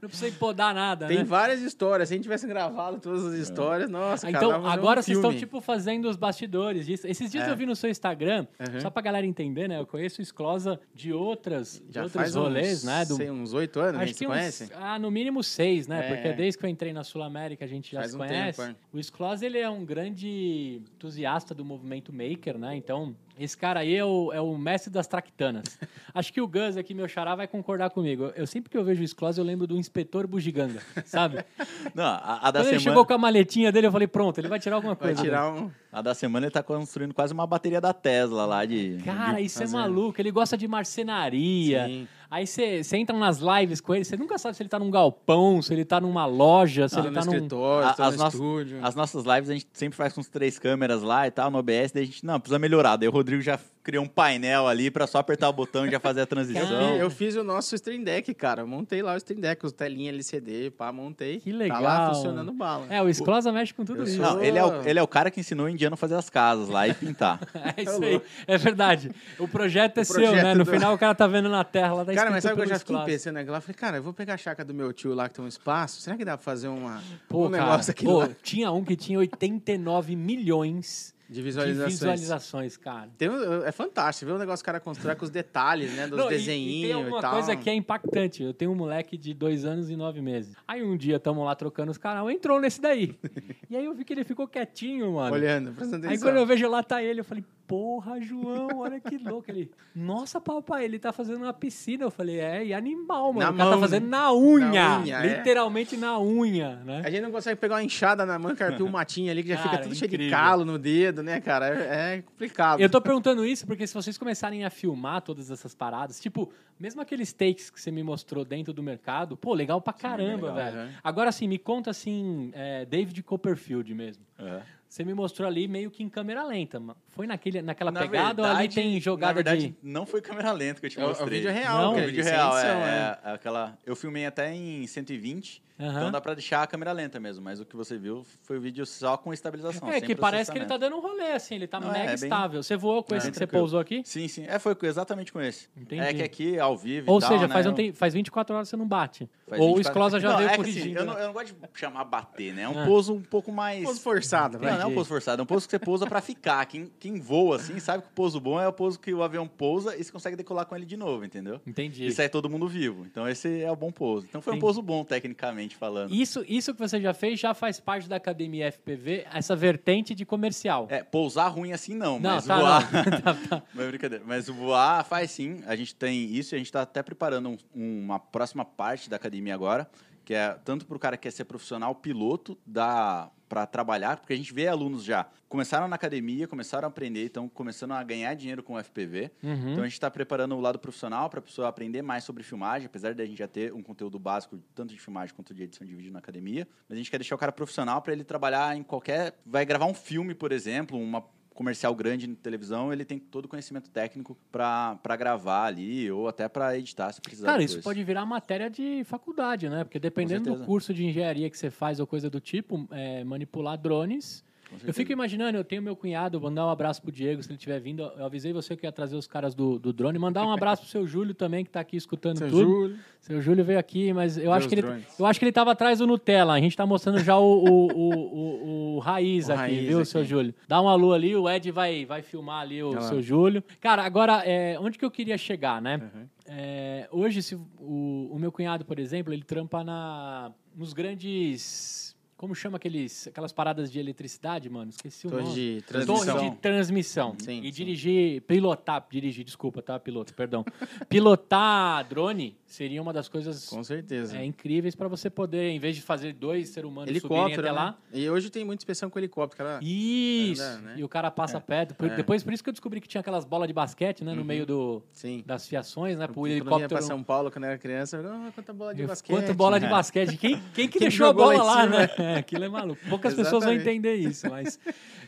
Não precisa podar nada, Tem né? várias histórias, se a gente tivesse gravado todas as histórias, nossa, Ah, cara, Então, fazer um agora vocês estão, filme. tipo, fazendo os bastidores disso. Esses dias É. eu vi no seu Instagram, Uhum. só pra galera entender, né? Eu conheço o Sclosa de outras, de Já outros faz rolês, uns, né? Do, sei, uns oito anos que a Acho gente que se uns, conhece. ah, no mínimo seis, né? É. Porque desde que eu entrei na Sul América a gente já Faz se um conhece. tempo, é. O Skloss, ele é um grande entusiasta do movimento maker, né? Então, esse cara aí é o, é o mestre das tractanas. Acho que o Gus aqui, meu xará, vai concordar comigo. Eu sempre que eu vejo o Skloss, eu lembro do inspetor bugiganga, sabe? Não, a, a da Quando ele semana, chegou com a maletinha dele, eu falei, pronto, ele vai tirar alguma Vai coisa. tirar um. a da semana ele tá construindo quase uma bateria da Tesla lá de. Cara, de- isso é maluco. Ele gosta de marcenaria. Sim. Aí você entra nas lives com ele, você nunca sabe se ele tá num galpão, se ele tá numa loja, se Tô ele no tá num. escritório, A- as no nossas- estúdio. As nossas lives a gente sempre faz com os três câmeras lá e tal, no OBS, daí a gente, não, precisa melhorar. Daí o Rodrigo já criou um painel ali pra só apertar o botão e já fazer a transição. Cara, eu fiz o nosso Stream Deck, cara. Eu montei lá o Stream Deck, os telinha LCD, pá, montei. Que Tá legal. lá funcionando bala. É, o Sklosa mexe com tudo Eu isso. sou- Não, ele é, o, ele é o cara que ensinou o indiano a fazer as casas lá e pintar. É isso aí. É verdade. O projeto é O seu, projeto né? No do- final o cara tá vendo na tela lá, tá Cara, mas escrito sabe o que eu já fiquei pensando lá? Eu Falei, cara, eu vou pegar a chácara do meu tio lá que tem um espaço. Será que dá pra fazer uma, Pô, um cara, negócio aqui pô, lá tinha um que tinha 89 milhões de de visualizações? visualizações, cara. Tem um- é fantástico ver o negócio que o cara constrói com os detalhes, né? Dos Não, e- desenhinhos e, tem alguma tal. coisa que é impactante. Eu tenho um moleque de dois anos e nove meses. Aí um dia tamo lá trocando os canal, entrou nesse daí. e aí eu vi que ele ficou quietinho, mano. Olhando, prestando Aí atenção. quando eu vejo lá tá ele, eu falei, porra, João, olha que louco. Ele, nossa, papai, ele tá fazendo uma piscina. Eu falei, é, e animal, mano. Na o cara tá mão, fazendo né? na unha. Na unha, é. literalmente na unha, né? A gente não consegue pegar uma enxada na mão, carpir um matinho ali que já Cara, fica tudo cheio de calo no dedo, né, cara? É, é complicado. Eu tô perguntando isso porque se vocês começarem a filmar todas essas paradas, tipo, mesmo aqueles takes que você me mostrou dentro do mercado, pô, legal pra caramba, legal, velho. aham. Agora, assim, me conta, assim, é, David Copperfield mesmo. É. Você me mostrou ali meio que em câmera lenta. Foi naquele, naquela Na pegada ou ali verdade- tem jogada na verdade, de... não foi câmera lenta que eu te É o- é o mostrei. vídeo real, Não, É cara, o vídeo real, edição, é, né? é aquela... Eu filmei até em 120, Aham. então dá pra deixar a câmera lenta mesmo, mas o que você viu foi o vídeo só com estabilização, É, que parece que ele tá dando um rolê, assim, ele tá Não, é, mega é bem- estável. Você voou com é, esse que você pousou aqui? Sim, sim. É, foi exatamente com esse. Entendi. É que aqui, ao vivo Ou e tal, seja, né, faz, um eu- tem- faz 24 horas você não bate. faz Ou o 24 Sclosa já Não, veio é assim, corrigindo. eu, não, né? eu não gosto de chamar bater, né? É um Ah. pouso um pouco mais... Pouso forçado, Não, não é um pouso forçado, é um pouso que você pousa pra ficar. Quem, quem voa assim sabe que o pouso bom é o pouso que o avião pousa e você consegue decolar com ele de novo, entendeu? Entendi. E sai todo mundo vivo. Então esse é o bom pouso. Então foi um Entendi. pouso bom, tecnicamente falando. Isso, isso que você já fez já faz parte da academia FPV, essa vertente de comercial. É, pousar ruim assim não, não, mas tá, voar. não. tá, tá. Mas é brincadeira. Mas voar faz sim. A gente tem isso e a gente está até preparando um- uma próxima parte da academia agora, que é tanto para o cara que quer ser profissional piloto da para trabalhar, porque a gente vê alunos já começaram na academia, começaram a aprender, estão começando a ganhar dinheiro com o FPV. Uhum. Então a gente está preparando o lado profissional para a pessoa aprender mais sobre filmagem, apesar de a gente já ter um conteúdo básico tanto de filmagem quanto de edição de vídeo na academia. Mas a gente quer deixar o cara profissional para ele trabalhar em qualquer. Vai gravar um filme, por exemplo, uma comercial grande na televisão, ele tem todo o conhecimento técnico para gravar ali ou até para editar, se precisar. Cara, depois. isso pode virar matéria de faculdade, né? Porque dependendo do curso de engenharia que você faz ou coisa do tipo, é, manipular drones. Eu fico imaginando, eu tenho meu cunhado, vou mandar um abraço pro Diego se ele estiver vindo. Eu avisei você que ia trazer os caras do, do drone. Mandar um abraço pro seu Júlio também, que tá aqui escutando Seu tudo. Júlio. Seu Júlio veio aqui, mas eu acho, que ele, eu acho que ele tava atrás do Nutella. A gente tá mostrando já o, o, o, o- raiz aqui, raiz viu, aqui. seu Júlio? Dá um alô ali, o Ed vai, vai filmar ali o Olha lá. seu Júlio. Cara, agora, é, onde que eu queria chegar, né? Uhum. É, hoje, se o, o meu cunhado, por exemplo, ele trampa na, nos grandes. Como chama aqueles, aquelas paradas de eletricidade, mano? Esqueci o Torre nome. de Torre transmissão. de transmissão. Sim, e sim. dirigir, pilotar, dirigir, desculpa, tá, piloto, perdão. Pilotar drone seria uma das coisas Com certeza. é, incríveis para você poder, em vez de fazer dois seres humanos subirem Helicóptero, até né? lá. E hoje tem muita inspeção com helicóptero. Cara. Isso! Anda, né? E o cara passa perto. Por- É. Depois, por isso que eu descobri que tinha aquelas bolas de basquete, né, no Uhum. meio do, Sim. das fiações, né, pro Quando eu ia helicóptero. pra São Paulo quando eu era criança, eu falava, ah, quanta bola de Eu- basquete. Quanto bola de É. basquete? Quem, quem que Quem deixou a bola lá em né? É, aquilo é maluco. Poucas pessoas vão Exatamente. entender isso, mas...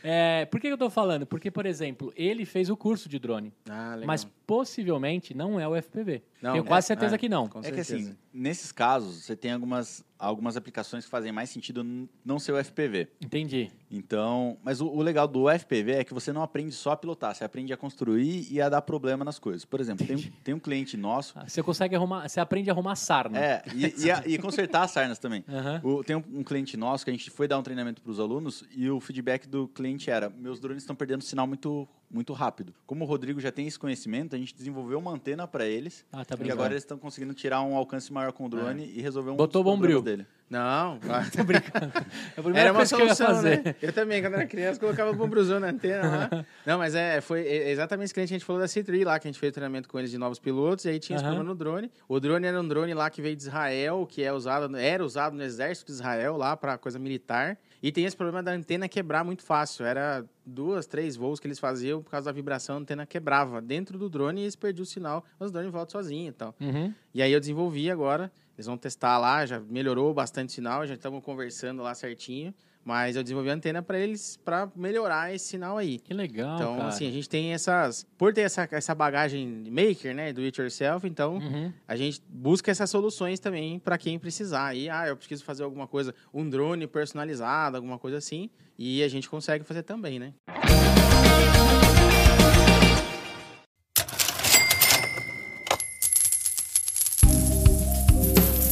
é, por que eu tô falando? Porque, por exemplo, ele fez o curso de drone, Ah, legal. mas possivelmente não é o FPV. Não, Tenho é- quase certeza é, que não. com É que assim, nesses casos, você tem algumas, algumas aplicações que fazem mais sentido não ser o FPV. Entendi. Então, mas o, o legal do FPV é que você não aprende só a pilotar, você aprende a construir e a dar problema nas coisas. Por exemplo, tem, um- tem um cliente nosso, Ah, Você consegue arrumar, você aprende a arrumar sarna. é, e, e, a- e consertar as sarnas também. Aham. O- tem um, um cliente nosso que a gente foi dar um treinamento para os alunos e o feedback do cliente era: meus drones estão perdendo sinal muito, muito rápido. Como o Rodrigo já tem esse conhecimento, a gente desenvolveu uma antena para eles Ah, tá e agora eles estão conseguindo tirar um alcance maior com o drone e resolver um Botou dos bombril. dele. Não, Tô brincando. É era uma que eu solução, fazer. né? Eu também, quando era criança, colocava o bombruzão na antena lá. Não, mas é, foi exatamente esse cliente que a gente falou da C3 lá, que a gente fez o treinamento com eles de novos pilotos, e aí tinha esse Aham. problema no drone. O drone era um drone lá que veio de Israel, que é usado, era usado no exército de Israel lá para coisa militar. E tem esse problema da antena quebrar muito fácil. Era duas, três voos que eles faziam, por causa da vibração, a antena quebrava dentro do drone e eles perdiam o sinal, mas o drone volta sozinho e tal. Uhum. E aí eu desenvolvi agora. Eles vão testar lá, já melhorou bastante o sinal, já estamos conversando lá certinho. Mas eu desenvolvi a antena para eles para melhorar esse sinal aí. Que legal, Então, cara. assim, a gente tem essas. Por ter essa, essa bagagem maker, né? Do it yourself, então Uhum. a gente busca essas soluções também para quem precisar. E, ah, eu preciso fazer alguma coisa, um drone personalizado, alguma coisa assim. E a gente consegue fazer também, né?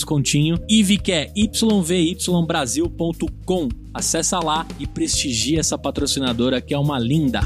descontinho. Que é yvybrasil.com. Acessa lá e prestigia essa patrocinadora que é uma linda.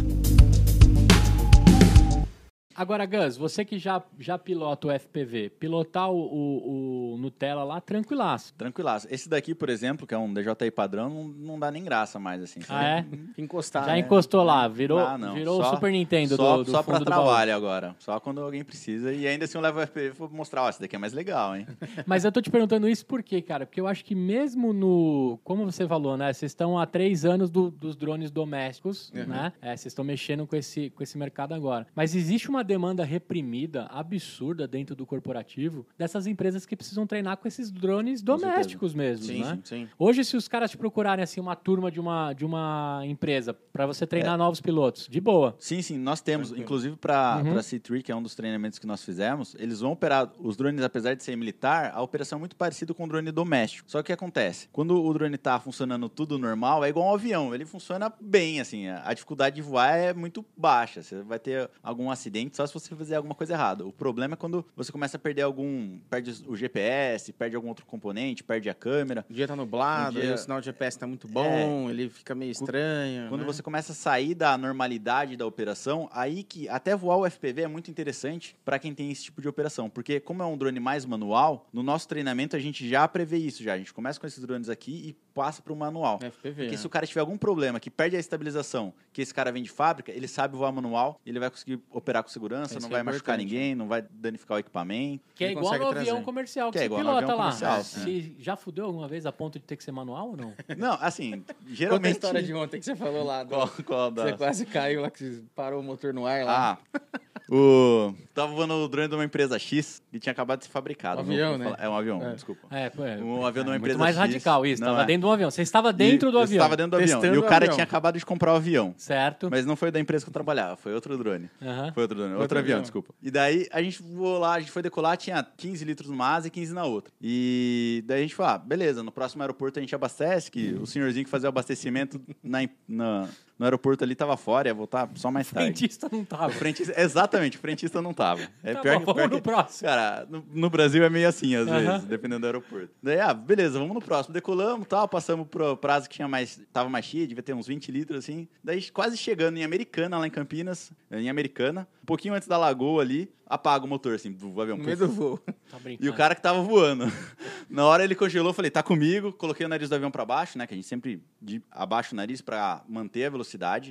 Agora, Gus, você que já, já pilota o FPV, pilotar o, o Nutella lá, tranquilaço. Tranquilaço. Esse daqui, por exemplo, que é um DJI padrão, não, não dá nem graça mais, assim. Ah, é? Encostar. Já né? encostou lá, virou, Ah, não. virou o Só- Super Nintendo Só, do, do só pra trabalho agora. Só quando alguém precisa. E ainda assim eu levo o FPV vou mostrar, ó, esse daqui é mais legal, hein? Mas eu tô te perguntando isso por quê, cara? Porque eu acho que mesmo no... Como você falou, né? Vocês estão há três anos do- dos drones domésticos, Uhum. né? É, vocês estão mexendo com esse, com esse mercado agora. Mas existe uma demanda reprimida, absurda dentro do corporativo, dessas empresas que precisam treinar com esses drones domésticos mesmo, Sim, né? sim, sim. Hoje, se os caras te procurarem assim uma turma de uma, de uma empresa para você É. treinar novos pilotos, de boa. Sim, sim, nós temos. Tranquilo. Inclusive para Uhum. a C3, que é um dos treinamentos que nós fizemos, eles vão operar os drones, apesar de ser militar, a operação é muito parecida com o drone doméstico. Só que o que acontece? Quando o drone tá funcionando tudo normal, é igual um avião. Ele funciona bem, assim. A dificuldade de voar é muito baixa. Você vai ter algum acidente só se você fizer alguma coisa errada. O problema é quando você começa a perder algum. Perde o GPS, perde algum outro componente, perde a câmera. O dia tá nublado, Um dia- aí o sinal de GPS tá muito bom, ele fica meio estranho. Quando né? você começa a sair da normalidade da operação, aí que até voar o FPV é muito interessante para quem tem esse tipo de operação, porque como é um drone mais manual, no nosso treinamento a gente já prevê isso já. A gente começa com esses drones aqui e passa para o manual. FPV. Porque né? se o cara tiver algum problema que perde a estabilização, que esse cara vem de fábrica, ele sabe voar manual, ele vai conseguir operar com segurança, Isso não é vai machucar importante, ninguém, não vai danificar o equipamento. Que é igual no avião trazer. comercial que, Que é igual no pilota avião lá. comercial, É, se já fudeu alguma vez a ponto de ter que ser manual ou não? Não, assim, Conta a geralmente... história de ontem que você falou lá. do- Qual, qual da... Você quase caiu lá, que parou o motor no ar lá. Ah, o... tava voando o drone de uma empresa X e tinha acabado de ser fabricado. Um avião, né? É um avião, É. desculpa. É, pô, é, Um avião de uma é empresa mais X. radical isso. Não, Estava é. dentro do avião. Você estava dentro do eu avião. estava dentro do avião. E o cara avião. tinha acabado de comprar o avião. Certo. Mas não foi da empresa que eu trabalhava, foi outro drone. Aham. Foi outro drone, outro, Outro avião, avião. desculpa. E daí a gente voou lá, a gente foi decolar, tinha 15 litros numa asa e 15 na outra. E daí a gente falou, ah, beleza, no próximo aeroporto a gente abastece, que o senhorzinho que fazia o abastecimento na, na- no aeroporto ali tava fora, ia voltar só mais tarde. Frentista não tava. O frentista, exatamente, o frentista não tava. É Tá pior bom, que, no próximo. Cara, no, no Brasil é meio assim, às Aham. vezes, dependendo do aeroporto. Daí, ah, beleza, vamos no próximo. Decolamos tal, passamos pro prazo que tinha mais. Tava mais cheio, devia ter uns 20 litros, assim. Daí, quase chegando em Americana, lá em Campinas, em Americana, um pouquinho antes da lagoa ali, apaga o motor, assim, do avião. No meio do voo. Tá brincando. E o cara que tava voando. Na hora ele congelou, falei, tá comigo. Coloquei o nariz do avião pra baixo, né? Que a gente sempre de, abaixa o nariz pra manter a velocidade.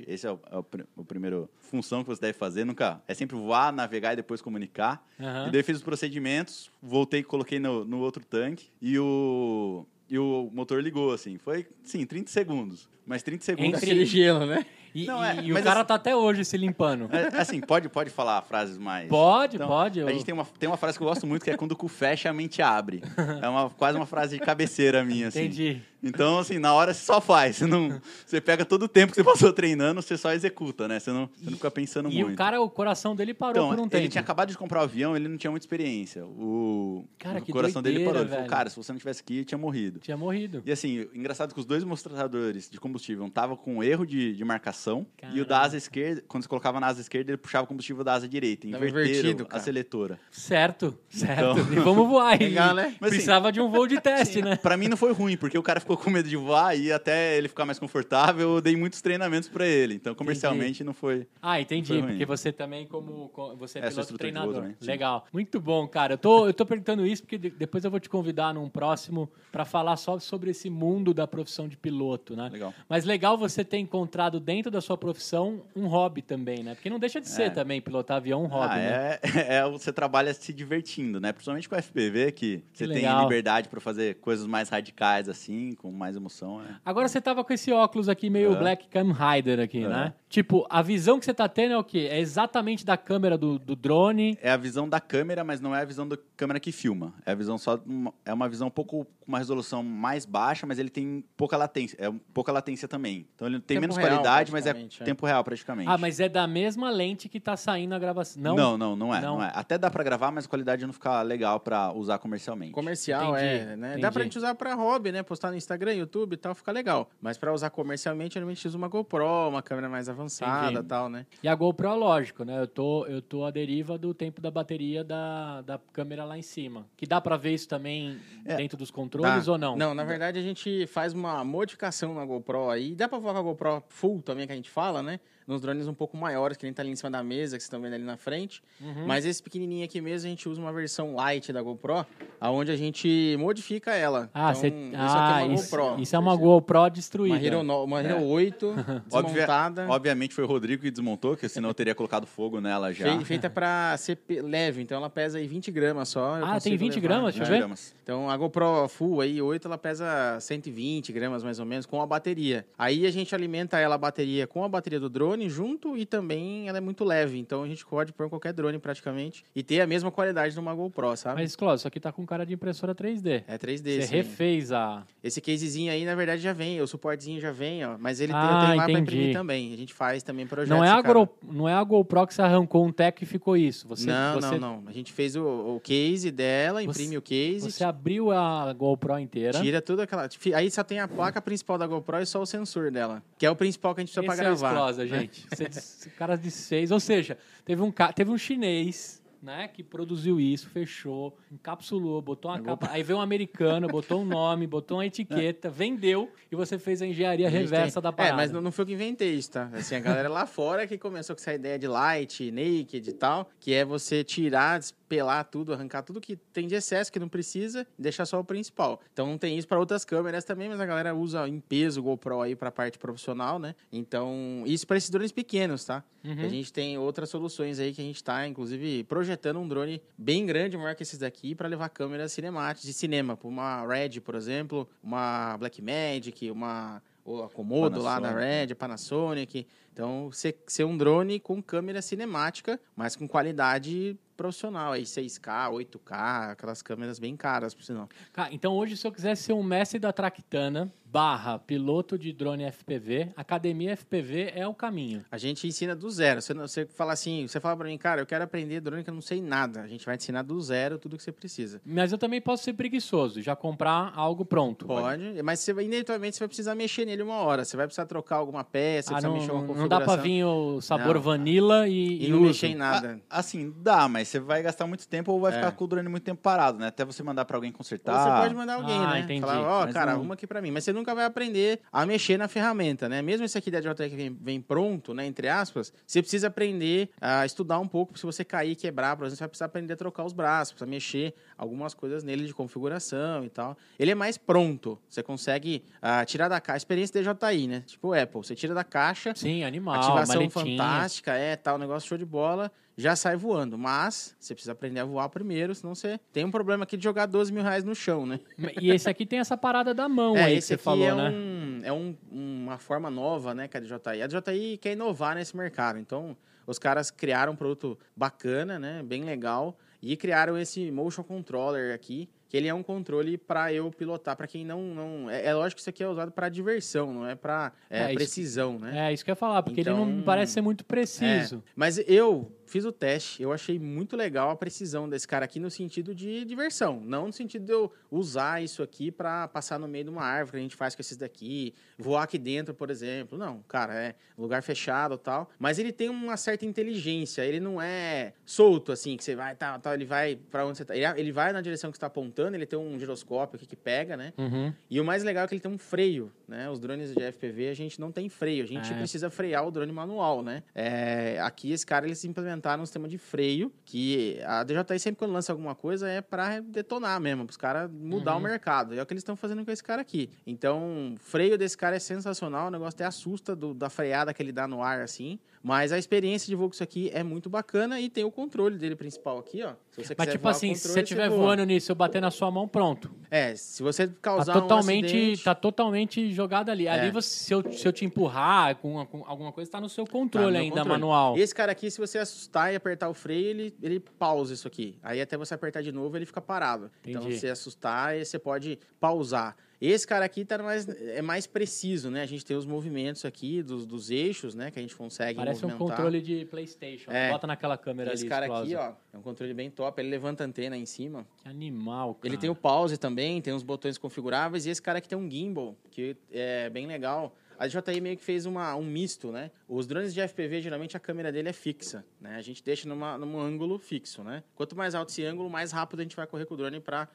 Esse é o, é o, pr- o primeiro função que você deve fazer. Nunca. É sempre voar, navegar e depois comunicar. Aham. E daí fiz os procedimentos, voltei e coloquei no, no outro tanque. E o. E o motor ligou, assim. Foi, sim, 30 segundos. Mas 30 segundos. Entre- Aquele gelo, né? E, Não, é, e o cara assim- tá até hoje se limpando. É, assim, pode, pode falar frases mais. Pode, Então, pode. A eu- gente tem uma, tem uma frase que eu gosto muito, que é quando o cu fecha, a mente abre. É uma, quase uma frase de cabeceira minha, assim. Entendi. Então, assim, na hora você só faz. Você, não, você pega todo o tempo que você passou treinando, você só executa, né? Você não, você não fica pensando E muito. o cara, o coração dele parou então, por um ele tempo. tinha acabado de comprar o avião, ele não tinha muita experiência. O, Cara, o coração dele doideira, parou. Ele falou, velho. cara, se você não tivesse aqui, eu tinha morrido. Tinha morrido. E assim, engraçado que os dois mostradores de combustível estavam com erro de, de marcação. E o Caramba. da asa esquerda, quando você colocava na asa esquerda, ele puxava o combustível da asa direita. Tava invertido, a seletora. Certo, certo. Então- E vamos voar. E Legal, né? Mas, assim, Precisava de um voo de teste, né? Pra mim não foi ruim, porque o cara ficou com medo de voar e até ele ficar mais confortável, eu dei muitos treinamentos pra ele. Então, comercialmente, não foi. Ah, entendi. Foi. Porque você também, como. co- Você é É, piloto treinador. também. Legal. Muito bom, cara. Eu tô, eu tô perguntando isso porque de- depois eu vou te convidar num próximo pra falar só sobre esse mundo da profissão de piloto, né? Legal. Mas legal você ter encontrado dentro da sua profissão um hobby também, né? Porque não deixa de ser É. também pilotar avião um hobby, ah, né? é, é, você trabalha se divertindo, né? Principalmente com o FPV, que, você tem legal. liberdade pra fazer coisas mais radicais, assim, com mais emoção, né? Agora você tava com esse óculos aqui meio É. Black Cam Rider aqui, né? Tipo, a visão que você tá tendo é o quê? É exatamente da câmera do, do drone. É a visão da câmera, mas não é a visão da câmera que filma. É a visão só. uma- É uma visão um pouco com uma resolução mais baixa, mas ele tem pouca latência. É pouca latência também. Então ele tem Tempo menos real, qualidade, mas é é. tempo real praticamente. Ah, mas é da mesma lente que tá saindo a gravação. Não? Não, não, não é, Não. não é. Até dá pra gravar, mas a qualidade não fica legal pra usar comercialmente. Comercial, Entendi, é, né? entendi. Dá pra gente usar pra hobby, né? Postar no Instagram, YouTube e tal, fica legal. Mas pra usar comercialmente, geralmente a gente usa uma GoPro, uma câmera mais avançada e Entendi. tal, né? E a GoPro, lógico, né? Eu tô, eu tô à deriva do tempo da bateria da, da câmera lá em cima. Que dá pra ver isso também É. dentro dos controles Dá. ou não? Não, na verdade a gente faz uma modificação na GoPro aí. Dá pra voar com a GoPro full também, que a gente fala, né? Nos drones um pouco maiores, que nem tá ali em cima da mesa, que vocês estão vendo ali na frente. Uhum. Mas esse pequenininho aqui mesmo, a gente usa uma versão light da GoPro, aonde a gente modifica ela. Ah, então, você. isso Ah, é uma isso, GoPro. isso é uma GoPro destruída. Uma Hero, no- uma Hero É. 8, Óbvia- desmontada. Obviamente foi o Rodrigo que desmontou, que senão eu teria colocado fogo nela já. Fei- Feita pra ser leve, então ela pesa aí 20 gramas só. Ah, tem consigo 20 levar. gramas? Deixa eu ver. Gramas. Então a GoPro Full aí, 8, ela pesa 120 gramas mais ou menos com a bateria. Aí a gente alimenta ela a bateria com a bateria do drone junto e também ela é muito leve. Então a gente pode pôr qualquer drone praticamente e ter a mesma qualidade de uma GoPro, sabe? Mas, Cláudio, isso aqui tá com cara de impressora 3D. É 3D. Você sim. refez a. Esse casezinho aí, na verdade, já vem. O suportezinho já vem, ó. Mas ele tem, Ah, eu tenho lá pra imprimir também. A gente faz também projetos. Não é, a. Gro... não é a GoPro que você arrancou um tech e ficou isso. Você, não, você, não, não. A gente fez o, o case dela, imprime Você- o case, Você abriu a GoPro inteira. Tira tudo aquela. Aí só tem a placa principal da GoPro e só o sensor dela. Que é o principal que a gente precisa Esse pra é o gravar. Sclosa, gente. Cara de seis. Ou seja, teve um, teve um chinês. Né, que produziu isso, fechou, encapsulou, botou uma capa. Aí veio um americano, botou um nome, botou uma etiqueta, vendeu e você fez a engenharia A reversa tem- da parada. É, mas não, não foi eu que inventei isso, tá? Assim, a galera lá fora que começou com essa ideia de light, naked e tal, que é você tirar, despelar tudo, arrancar tudo que tem de excesso, que não precisa, e deixar só o principal. Então tem isso para outras câmeras também, mas a galera usa em peso o GoPro aí para parte profissional, né? Então, isso para esses drones pequenos, tá? Uhum. A gente tem outras soluções aí que a gente tá, inclusive, projetando um drone bem grande, maior que esses daqui, para levar câmeras cinemáticas de cinema, para uma Red, por exemplo, uma Blackmagic, uma ou a Komodo lá da. Red, Panasonic. Então, ser, ser um drone com câmera cinemática, mas com qualidade profissional, aí 6K, 8K, aquelas câmeras bem caras, por sinal. Cara, então hoje, se eu quiser ser um mestre da Tractana, barra piloto de drone FPV, academia FPV é o caminho. A gente ensina do zero. Você, você fala assim, você fala para mim, cara, eu quero aprender drone que eu não sei nada. A gente vai te ensinar do zero tudo que você precisa. Mas eu também posso ser preguiçoso, já comprar algo pronto. Pode, mas você, inevitavelmente você vai precisar mexer nele uma hora. Você vai precisar trocar alguma peça, Ah, precisa não, mexer uma não dá pra vir o sabor Não. vanilla e, E não uso. mexer em nada. Ah, assim, dá, mas você vai gastar muito tempo ou vai É. ficar com o drone muito tempo parado, né? Até você mandar pra alguém Ou consertar. você pode mandar alguém, Ah, né? entendi. Falar, ó, Mas cara, não- arruma aqui pra mim. Mas você nunca vai aprender a mexer na ferramenta, né? Mesmo esse aqui da JTEC que vem, vem pronto, né? Entre aspas, você precisa aprender a estudar um pouco. Se você cair e quebrar, por exemplo, você vai precisar aprender a trocar os braços, precisa mexer algumas coisas nele de configuração e tal. Ele é mais pronto. Você consegue ah, tirar da caixa. Experiência DJI, né? Tipo o Apple. Você tira da caixa, Sim, animal, ativação maletinha. fantástica, é, tal, negócio show de bola, já sai voando. Mas você precisa aprender a voar primeiro, senão você tem um problema aqui de jogar 12 mil reais no chão, né? E esse aqui tem essa parada da mão É, aí que esse você aqui falou, é, né? um, é um- uma forma nova, né, que a DJI. A DJI quer inovar nesse mercado, então os caras criaram um produto bacana, né, bem legal, e criaram esse motion controller aqui, que ele é um controle para eu pilotar, para quem não não é, é lógico que isso aqui é usado para diversão, não é para É, isso- precisão, né? É, isso que eu ia falar, porque ele não Então- parece ser muito preciso. É, mas eu fiz o teste, eu achei muito legal a precisão desse cara aqui no sentido de diversão, não no sentido de eu usar isso aqui para passar no meio de uma árvore que a gente faz com esses daqui, voar aqui dentro, por exemplo. Não, cara, é lugar fechado tal, mas ele tem uma certa inteligência, ele não é solto assim, que você vai tal, tal, ele vai para onde você tá. Ele, ele vai na direção que você tá apontando, ele tem um giroscópio aqui que pega, né? Uhum. E o mais legal é que ele tem um freio, né? Os drones de FPV a gente não tem freio, a gente É. precisa frear o drone manual, né? É, aqui esse cara eles implementaram um sistema de freio que a DJI sempre quando lança alguma coisa é para detonar mesmo, para os caras mudar Uhum. o mercado. E é o que eles estão fazendo com esse cara aqui. Então, freio desse cara é sensacional, o negócio até assusta do- da freada que ele dá no ar assim, mas a experiência de voo com isso aqui é muito bacana e tem o controle dele principal aqui, ó. Se você Mas tipo assim, se controle, você estiver voa. voando nisso, eu bater na sua mão, pronto. É, se você Tá causar um totalmente, acidente- tá totalmente jogado ali. Ali, É. você, se, eu, se eu te empurrar com, com alguma coisa, tá no seu Tá controle no meu ainda, controle. manual. Esse cara aqui, se você assustar e apertar o freio, ele, ele pausa isso aqui. Aí até você apertar de novo, ele fica parado. Então, Entendi. se você assustar, você pode pausar. Esse cara aqui tá mais, é mais preciso, né? A gente tem os movimentos aqui dos, dos eixos, né? Que a gente consegue Parece um movimentar. controle de Playstation. É. Bota naquela câmera Esse ali. cara explosiva. aqui, ó, é um controle bem top. Ele levanta a antena em cima. Que animal, cara. Ele tem o pause também, tem os botões configuráveis. E esse cara aqui tem um gimbal, que é bem legal. A DJI meio que fez uma, um misto, né? Os drones de FPV, geralmente, a câmera dele é fixa, né? A gente deixa numa, num ângulo fixo, né? Quanto mais alto esse ângulo, mais rápido a gente vai correr com o drone para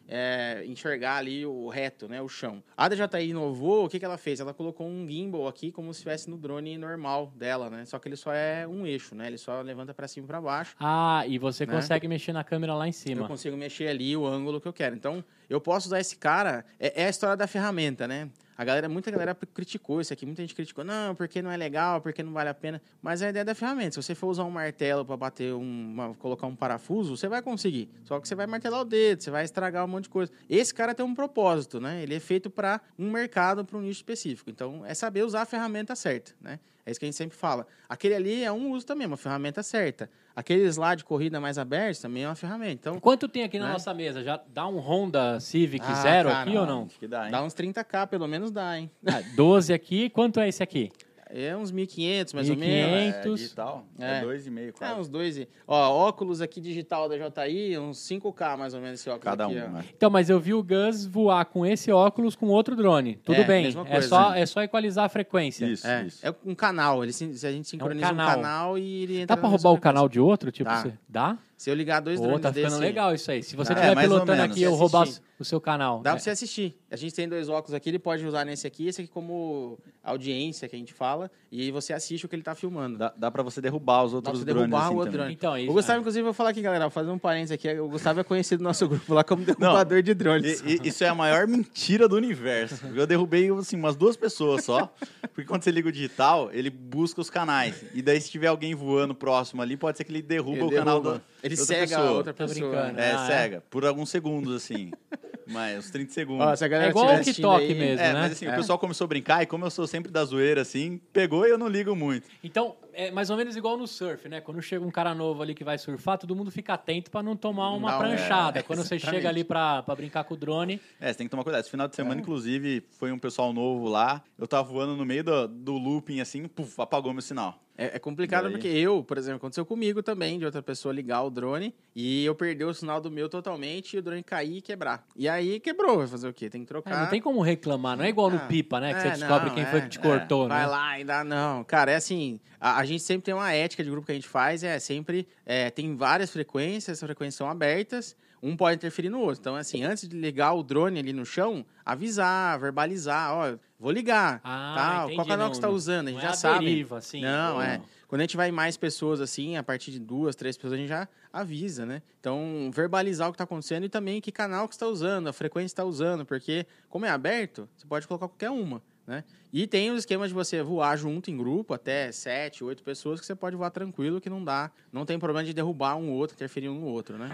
enxergar ali o reto, né? O chão. A DJI inovou, o que, que ela fez? Ela colocou um gimbal aqui, como se estivesse no drone normal dela, né? Só que ele só é um eixo, né? Ele só levanta para cima e para baixo. Ah, e você Né? consegue mexer na câmera lá em Eu cima. consigo mexer ali o ângulo que eu quero. Então, eu posso usar esse cara. É, é a história da ferramenta, né? A galera, muita galera criticou isso aqui, muita gente criticou, não, porque não é legal, porque não vale a pena. Mas é a ideia da ferramenta. Se você for usar um martelo para bater um, uma- colocar um parafuso, você vai conseguir. Só que você vai martelar o dedo, você vai estragar um monte de coisa. Esse cara tem um propósito, né? Ele é feito para um mercado, para um nicho específico. Então, é saber usar a ferramenta certa, né? É isso que a gente sempre fala. Aquele ali é um uso também, uma ferramenta certa. Aqueles lá de corrida mais abertos também é uma ferramenta. Então, Quanto tem aqui na Né? nossa mesa? Já dá um Honda Civic Ah, Zero cara, aqui ou não? Acho que dá, hein? Dá uns 30k, pelo menos dá, hein? Ah, 12 aqui. Quanto é esse aqui? É uns 1.500, mais 1.500. ou menos. É, digital. É, É. dois e meio, É, quase. uns dois. e- Ó, óculos aqui digital da JI, uns 5k mais ou menos esse óculos Cada aqui, um, né? Então, mas eu vi o Gus voar com esse óculos com outro drone. Tudo É, bem. mesma É coisa. só, é só equalizar a frequência. Isso, É, isso. é um canal. Ele, se- se a gente sincroniza um canal. canal, e ele entra Dá pra roubar o canal de outro? Tipo, Dá. você... dá? Se eu ligar dois Pô, drones tá ficando desse- legal isso aí. Se você Dá. estiver É, pilotando aqui e eu roubar o seu canal. Dá é. pra você assistir. A gente tem dois óculos aqui, ele pode usar nesse aqui, esse aqui como audiência que a gente fala, e aí você assiste o que ele tá filmando. Dá, dá pra você derrubar os Dá outros pra você drones derrubar assim o outro drone. Então, é isso. O Gustavo, é. inclusive, eu vou falar aqui, galera, vou fazer um parênteses aqui. O Gustavo é conhecido no nosso grupo lá como derrubador de drones. E- e- isso é a maior mentira do universo. Eu derrubei assim, umas duas pessoas só. Porque quando você liga o digital, ele busca os canais. E daí, se tiver alguém voando próximo ali, pode ser que ele derruba Ele o canal derruba. do. Ele outra cega a pessoa. outra Tô pessoa. brincando. É, Ah, é? cega. Por alguns segundos, assim. Mas uns 30 segundos. Ó, se a galera É igual o TikTok aí- mesmo. é, né? mas assim, É. o pessoal começou a brincar e como eu sou sempre da zoeira, assim, pegou e eu não ligo muito. Então, é mais ou menos igual no surf, né? Quando chega um cara novo ali que vai surfar, todo mundo fica atento pra não tomar uma Não, pranchada. é, Quando você chega ali pra, pra brincar com o drone, É, você tem que tomar cuidado. Esse final de É. semana, inclusive, foi um pessoal novo lá. Eu tava voando no meio do, do looping, assim, puf, apagou meu sinal. É, é complicado porque eu, por exemplo, aconteceu comigo também, de outra pessoa ligar o drone e eu perder o sinal do meu totalmente e o drone cair e quebrar. E aí quebrou, vai fazer o quê? Tem que é, trocar. não tem como reclamar. Não é igual no pipa, né? Que você é, descobre não, quem é, foi que te é. cortou, Vai né? lá e dá, não. Cara, é assim, a, a gente sempre tem uma ética de grupo que a gente faz, é sempre, é, tem várias frequências, essas frequências são abertas, um pode interferir no outro. Então, assim, antes de ligar o drone ali no chão, avisar, verbalizar, ó, vou ligar, Ah, tal, entendi, qual canal não- que você está usando, a gente não já é sabe. deriva, assim. Não, Pô. é. Quando a gente vai mais pessoas, assim, a partir de duas, três pessoas, a gente já avisa, né? Então, verbalizar o que está acontecendo e também que canal que está usando, a frequência está usando, porque como é aberto, você pode colocar qualquer uma, né? E tem os esquemas de você voar junto em grupo, até sete, oito pessoas, que você pode voar tranquilo, que não dá, não tem problema de derrubar um outro, interferir um no outro, né?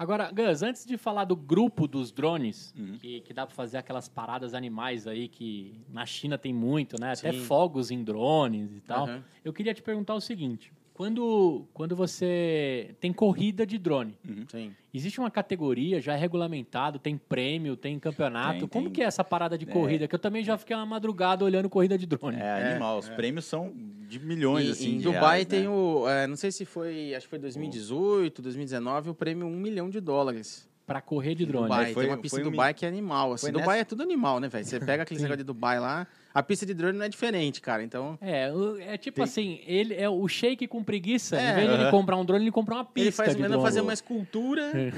Agora, Gus, antes de falar do grupo dos drones, Uhum. que, que dá pra fazer aquelas paradas animais aí que na China tem muito, né? Até Sim. fogos em drones e tal. Aham. Eu queria te perguntar o seguinte: quando, quando você tem corrida de drone, Sim. existe uma categoria já é regulamentado, tem prêmio, tem campeonato. Tem, Como tem. que é essa parada de É. corrida? Que eu também já fiquei uma madrugada olhando corrida de drone. É, animal. Os prêmios são de milhões, E- assim, em de Dubai reais, tem né? o, é, não sei se foi, acho que foi 2018, 2019, o prêmio um milhão de dólares. Pra correr de drone. Dubai, É, foi- tem uma pista foi em um Dubai que é animal. Assim. foi Dubai nessa- é tudo animal, né, velho? Você pega aqueles negócio de Dubai lá, a pista de drone não é diferente, cara. Então, É, é tipo Tem- assim, ele é o shake com preguiça. É, em vez de ele comprar um drone, ele compra uma pista ele faz de menos drone. fazer uma escultura É.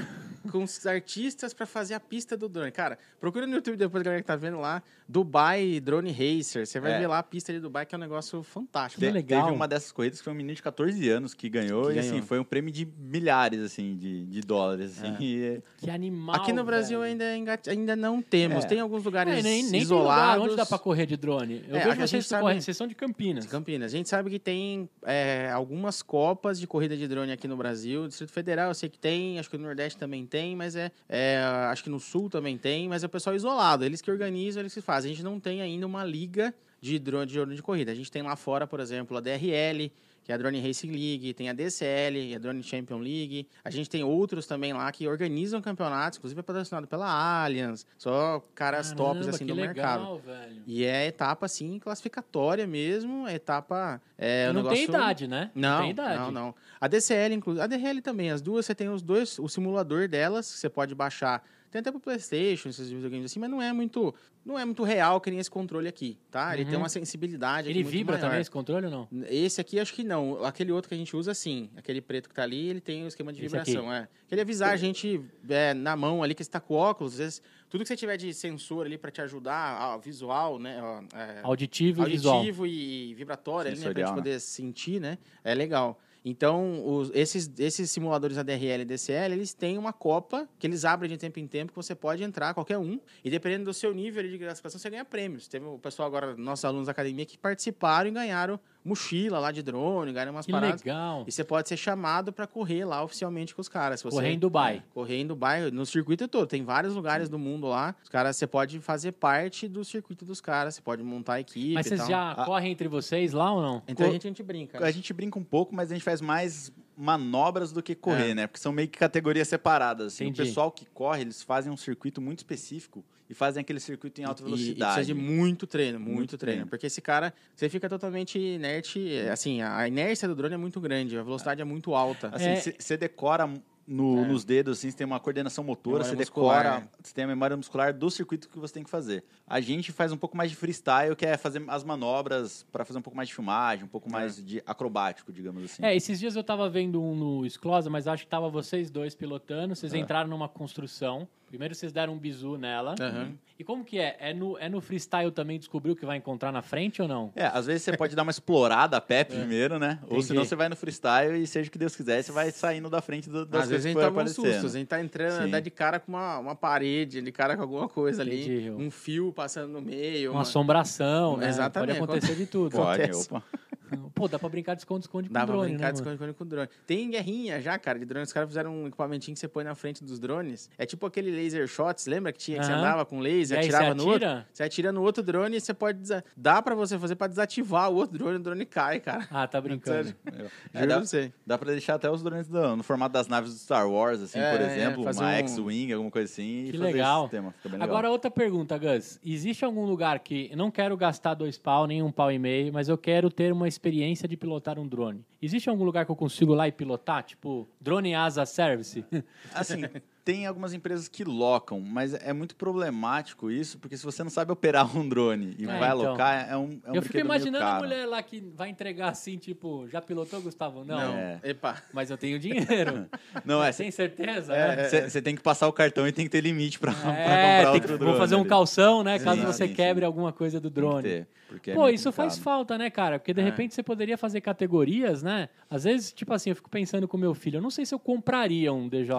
com os artistas pra fazer a pista do drone. Cara, procura no YouTube depois, galera que tá vendo lá, Dubai Drone Racer. Você vai É. ver lá a pista de Dubai, que é um negócio fantástico. Te- legal. Teve uma dessas corridas que foi um menino de 14 anos que ganhou. Que e assim, ganhou. foi um prêmio de milhares, assim, de, de dólares. Assim, É. e é- Que animal. Aqui no Brasil velho. ainda, engat- ainda não temos. É. Tem alguns lugares É, nem, nem isolados. lugar onde dá pra correr de drone. Eu É, vejo a gente vocês sabe- correndo, vocês são de Campinas. De Campinas. A gente sabe que tem é, algumas copas de corrida de drone aqui no Brasil. Distrito Federal eu sei que tem, acho que no Nordeste também tem, mas é, é, Acho que no sul também tem, mas é o pessoal isolado. Eles que organizam, eles que fazem. A gente não tem ainda uma liga de drone de, de corrida. A gente tem lá fora, por exemplo, a DRL, que é a Drone Racing League, tem a DCL, a Drone Champion League. A gente tem outros também lá que organizam campeonatos, inclusive é patrocinado pela Allianz, só caras Caramba, tops assim do legal, mercado. velho. E é etapa assim classificatória mesmo, é etapa é, E não tem negócio- idade, né? não, tem idade. não, não. A DCL, inclusive. A DRL também. As duas, você tem os dois, o simulador delas, que você pode baixar. Tem até pro Playstation, esses videogames assim, mas não é muito, não é muito real que nem esse controle aqui, tá? Ele Uhum. tem uma sensibilidade aqui Ele muito vibra maior. também esse controle ou não? Esse aqui acho que não. Aquele outro que a gente usa, sim. Aquele preto que tá ali, ele tem o esquema de Esse aqui. vibração. É. Ele avisar a gente é, na mão ali que você tá com óculos. Às vezes, tudo que você tiver de sensor ali para te ajudar, ó, visual, né? ó, é, Auditivo e visual. auditivo e vibratório ali, né, pra gente né? poder sentir, né? É legal. Então, os- esses, esses simuladores ADRL e DCL, eles têm uma copa que eles abrem de tempo em tempo que você pode entrar, qualquer um. E dependendo do seu nível de classificação, você ganha prêmios. Teve o pessoal agora, nossos alunos da academia, que participaram e ganharam mochila lá de drone, ganharam umas Que paradas. legal. E você pode ser chamado para correr lá oficialmente com os caras. Se você- Correr em Dubai. É, correr em Dubai, no circuito todo. Tem vários lugares do mundo lá. Os caras, você pode fazer parte do circuito dos caras. Você pode montar a equipe Mas vocês já Ah. correm entre vocês lá ou não? Então a Co- gente, a gente brinca. A gente brinca um pouco, mas a gente faz mais manobras do que correr, É. né? Porque são meio que categorias separadas. Assim. O pessoal que corre, eles fazem um circuito muito específico e fazem aquele circuito em alta E- E, velocidade. precisa de muito treino, muito, Muito treino. treino. Porque esse cara, você fica totalmente inerte. é, Assim, a inércia do drone é muito grande, a velocidade é muito alta. Assim, É. você decora no- É. nos dedos, assim, você tem uma coordenação motora, Memória você muscular, decora, é. você tem a memória muscular do circuito que você tem que fazer. A gente faz um pouco mais de freestyle, que é fazer as manobras para fazer um pouco mais de filmagem, um pouco mais de acrobático, digamos assim. É, esses dias eu tava vendo um no Sclosa, mas acho que tava vocês dois pilotando. Vocês É. entraram numa construção. Primeiro vocês deram um bizu nela. Aham. E como que é? É no, é no freestyle também descobrir o que vai encontrar na frente ou não? É, às vezes você pode dar uma explorada a pé primeiro, né? Ou Entendi. senão você vai no freestyle e seja o que Deus quiser, você vai saindo da frente do, das Às vezes coisas a que gente for toma um susto, a gente tá entrando, Sim. dá de cara com uma, uma parede, de cara com alguma coisa ali, Entendi. um fio passando no meio. Uma assombração, né? Exatamente. Pode acontecer de tudo. Pode, acontece. opa. Pô, dá pra brincar de esconde-esconde com Dá pra drone, brincar né, de esconde-esconde com drone. Tem guerrinha já, cara, de drone. Os caras fizeram um equipamentinho que você põe na frente dos drones. É tipo aquele laser shots, lembra que tinha que você andava com laser, E aí atirava você no outro? atira? Você atira no outro drone e você pode. desa- Dá pra você fazer pra desativar o outro drone, o drone cai, cara. Ah, tá brincando. Sério. É, Juro dá, pra você. dá pra deixar até os drones do- no formato das naves do Star Wars, assim, É, por é, exemplo, fazer uma um- X-Wing, alguma coisa assim, Que e fazer legal. esse sistema. Fica bem legal. Agora, outra pergunta, Gus. Existe algum lugar que eu não quero gastar dois pau, nem um pau e meio, mas eu quero ter uma experiência de pilotar um drone? Existe algum lugar que eu consigo lá e pilotar? Tipo, drone asa service? Assim, tem algumas empresas que locam, mas é muito problemático isso, porque se você não sabe operar um drone e É, vai então. alocar, é um, é um eu fico imaginando a mulher lá que vai entregar assim, tipo, já pilotou, Gustavo? Não. É. Epa. Mas eu tenho dinheiro. Não, é, Sem certeza, É, né? você tem que passar o cartão e tem que ter limite pra, pra É, comprar tem outro que, drone. vou fazer um ali. calção, né? Sim, Caso você sim, quebre sim. alguma coisa do Tem que drone. ter, porque é Pô, isso faz complicado. falta, né, cara? Porque de É. repente você poderia fazer categorias, né? Às vezes, tipo assim, eu fico pensando com meu filho, eu não sei se eu compraria um DJ,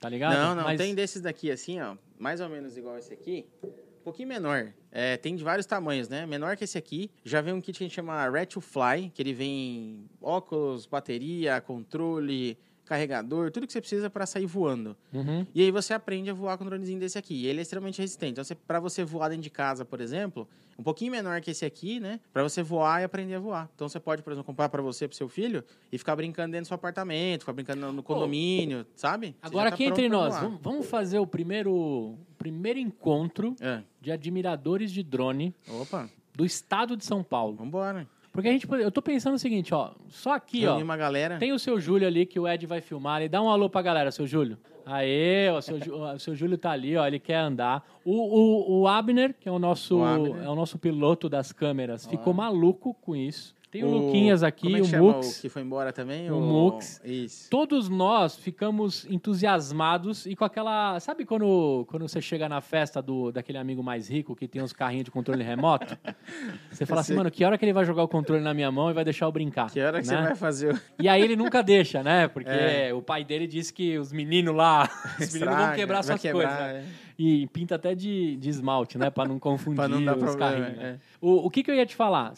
tá ligado? Não, não, Mas- tem desses daqui assim, ó, mais ou menos igual esse aqui, um pouquinho menor. É, tem de vários tamanhos, né? Menor que esse aqui. Já vem um kit que a gente chama Red to Fly, que ele vem óculos, bateria, controle, carregador, tudo que você precisa para sair voando. Uhum. E aí você aprende a voar com um dronezinho desse aqui. E ele é extremamente resistente. Então, você, para você voar dentro de casa, por exemplo, um pouquinho menor que esse aqui, né? Para você voar e aprender a voar. Então você pode, por exemplo, comprar para você, para seu filho, e ficar brincando dentro do seu apartamento, ficar brincando no- condomínio, sabe? Você Agora, tá aqui entre nós, vamos, vamos fazer o primeiro, primeiro encontro É. de admiradores de drone Opa, do estado de São Paulo. vambora. Porque a gente, eu tô pensando o seguinte, ó, só aqui, ó, Reunir uma galera. tem o seu Júlio ali que o Ed vai filmar ali. Dá um alô pra galera, seu Júlio. Aê, ó, seu, o seu Júlio tá ali, ó, ele quer andar. O, o, o Abner, que é o nosso, O é o nosso piloto das câmeras, ficou maluco com isso. Tem o, O- Luquinhas aqui, é o Mux. O que foi embora também? O Mux. Isso. Todos nós ficamos entusiasmados e com aquela. Sabe quando, quando você chega na festa do, daquele amigo mais rico que tem uns carrinhos de controle remoto? Você fala assim, mano, que hora que ele vai jogar o controle na minha mão e vai deixar eu brincar? Que hora que né? você vai fazer o... E aí ele nunca deixa, né? Porque É. o pai dele disse que os meninos lá, os meninos vão quebrar suas quebrar, coisas. né? é. E pinta até de, de esmalte, né? Pra não confundir Pra não dar os problema, carrinhos. né? é. O, o que, que eu ia te falar?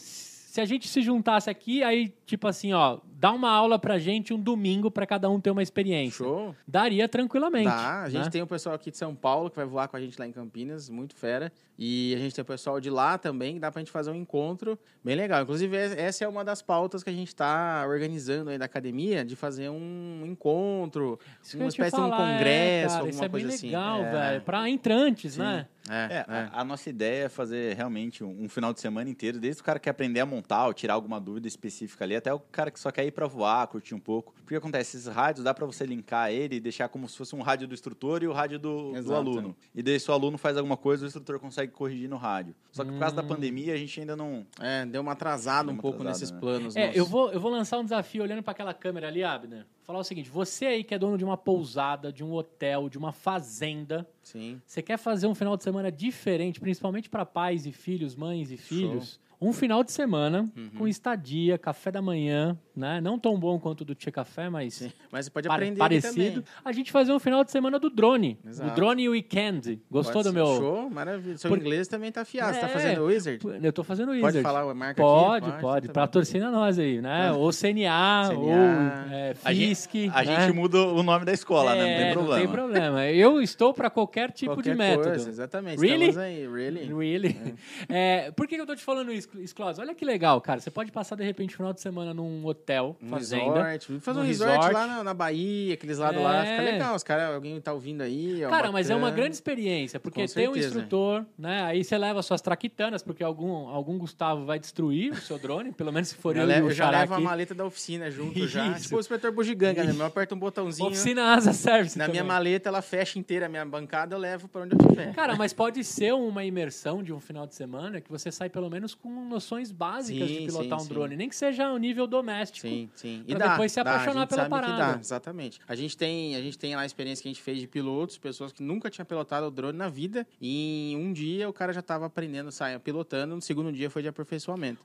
Se a gente se juntasse aqui, aí, tipo assim, ó, dá uma aula pra gente um domingo pra cada um ter uma experiência. Show. Daria tranquilamente. Dá. A gente né? tem o pessoal aqui de São Paulo que vai voar com a gente lá em Campinas, muito fera. E a gente tem o pessoal de lá também, que dá pra gente fazer um encontro bem legal. Inclusive, es- essa é uma das pautas que a gente tá organizando aí da academia, de fazer um encontro, Isso uma espécie de um falar, é, congresso, cara, alguma isso é bem coisa assim. legal, É. velho. Pra entrantes, Sim. né? É, É, é. A, a nossa ideia é fazer realmente um, um final de semana inteiro, desde o cara que quer aprender a montar ou tirar alguma dúvida específica ali, até o cara que só quer ir pra voar, curtir um pouco. Porque acontece, esses rádios dá pra você linkar ele e deixar como se fosse um rádio do instrutor e o rádio do, do aluno. E daí, se o aluno faz alguma coisa, o instrutor consegue corrigir no rádio. Só que por causa da Hum. pandemia, a gente ainda não. É, deu uma atrasada Deu um uma pouco atrasada, nesses né? planos. É, nossos. eu vou, eu vou lançar um desafio olhando pra aquela câmera ali, Abner. Falar o seguinte: você aí que é dono de uma pousada, de um hotel, de uma fazenda, Sim. você quer fazer um final de semana diferente, principalmente para pais e filhos, mães e filhos? Um final de semana Uhum. com estadia, café da manhã, né? Não tão bom quanto o do Tia Café, mas Sim. Mas você pode pare- aprender parecido. A gente fazer um final de semana do drone. Exato. O drone Weekend. Gostou Pode do meu. Show, maravilha. Seu Por- inglês também tá afiado. Você tá É. fazendo Wizard? Eu tô fazendo isso. Pode falar a marca Pode, aqui? pode. tá Pra torcida nós aí, né? Ou CNA, CNA. ou é, A gente, FISC. a né? gente muda o nome da escola, né? Não É, tem problema. Não tem problema. Eu estou para qualquer tipo Qualquer de método. Coisa, exatamente. Really? Estamos aí, really. Really? É, por que que eu tô te falando isso, Sklos? Olha que legal, cara. Você pode passar, de repente, final de semana num hotel, Um fazenda. resort. Fazer um resort, resort. lá na, na Bahia, aqueles lados lá. Fica É. legal. Os caras, alguém tá ouvindo aí. ó, Cara, mas é uma bacana. grande experiência, porque tem um instrutor, né? Aí você leva suas traquitanas, porque algum, algum Gustavo vai destruir o seu drone, pelo menos se for eu, Eu, levo, eu já levo a aqui. maleta da oficina junto já. Isso. Tipo o inspetor bugiganga, né? Eu aperto um botãozinho. Oficina Asa Service Na minha também. maleta, ela fecha inteira a minha bancada, eu levo pra onde eu estiver. Cara, mas pode ser uma imersão de um final de semana que você sai pelo menos com noções básicas Sim, de pilotar sim, um sim. drone, nem que seja ao nível doméstico. Sim, sim. Pra depois se dá, apaixonar pela parada. dá, exatamente. A gente tem, a gente tem lá a experiência que a gente fez de pilotos, pessoas que nunca tinham pilotado o drone na vida, e em um dia o cara já estava aprendendo, saia pilotando, no segundo dia foi de aperfeiçoamento.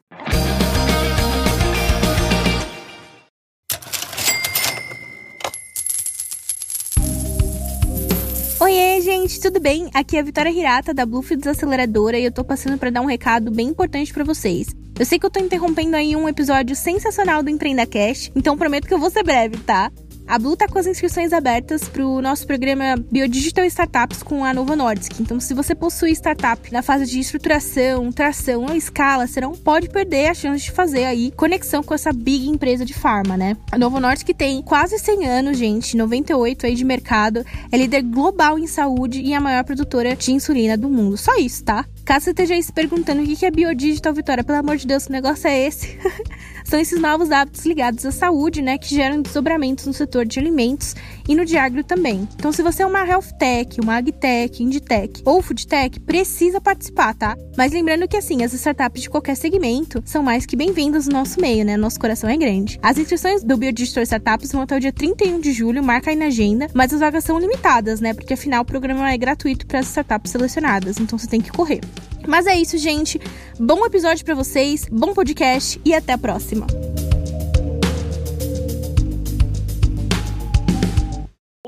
Gente, tudo bem? Aqui é a Vitória Hirata da Bluefield Desaceleradora e eu tô passando para dar um recado bem importante para vocês. Eu sei que eu tô interrompendo aí um episódio sensacional do Empreenda Cash, então prometo que eu vou ser breve, tá? A Blue tá com as inscrições abertas para o nosso programa Biodigital Startups com a Nova Nordisk. Então, se você possui startup na fase de estruturação, tração ou escala, você não pode perder a chance de fazer aí conexão com essa big empresa de farma, né? A Novo Nordisk tem quase 100 anos, gente, 98 aí de mercado, é líder global em saúde e a maior produtora de insulina do mundo. Só isso, tá? Caso você esteja aí se perguntando o que é Biodigital, Vitória, pelo amor de Deus, que negócio é esse? São esses novos hábitos ligados à saúde, né, que geram desdobramentos no setor de alimentos e no de também. Então, se você é uma health tech, uma agtech, inditech ou foodtech, precisa participar, tá? Mas lembrando que, assim, as startups de qualquer segmento são mais que bem-vindas no nosso meio, né? Nosso coração é grande. As inscrições do Biodigital Startups vão até o dia 31 de julho, marca aí na agenda, mas as vagas são limitadas, né? Porque afinal o programa é gratuito para as startups selecionadas, então você tem que correr. Mas é isso, gente. Bom episódio para vocês, bom podcast e até a próxima.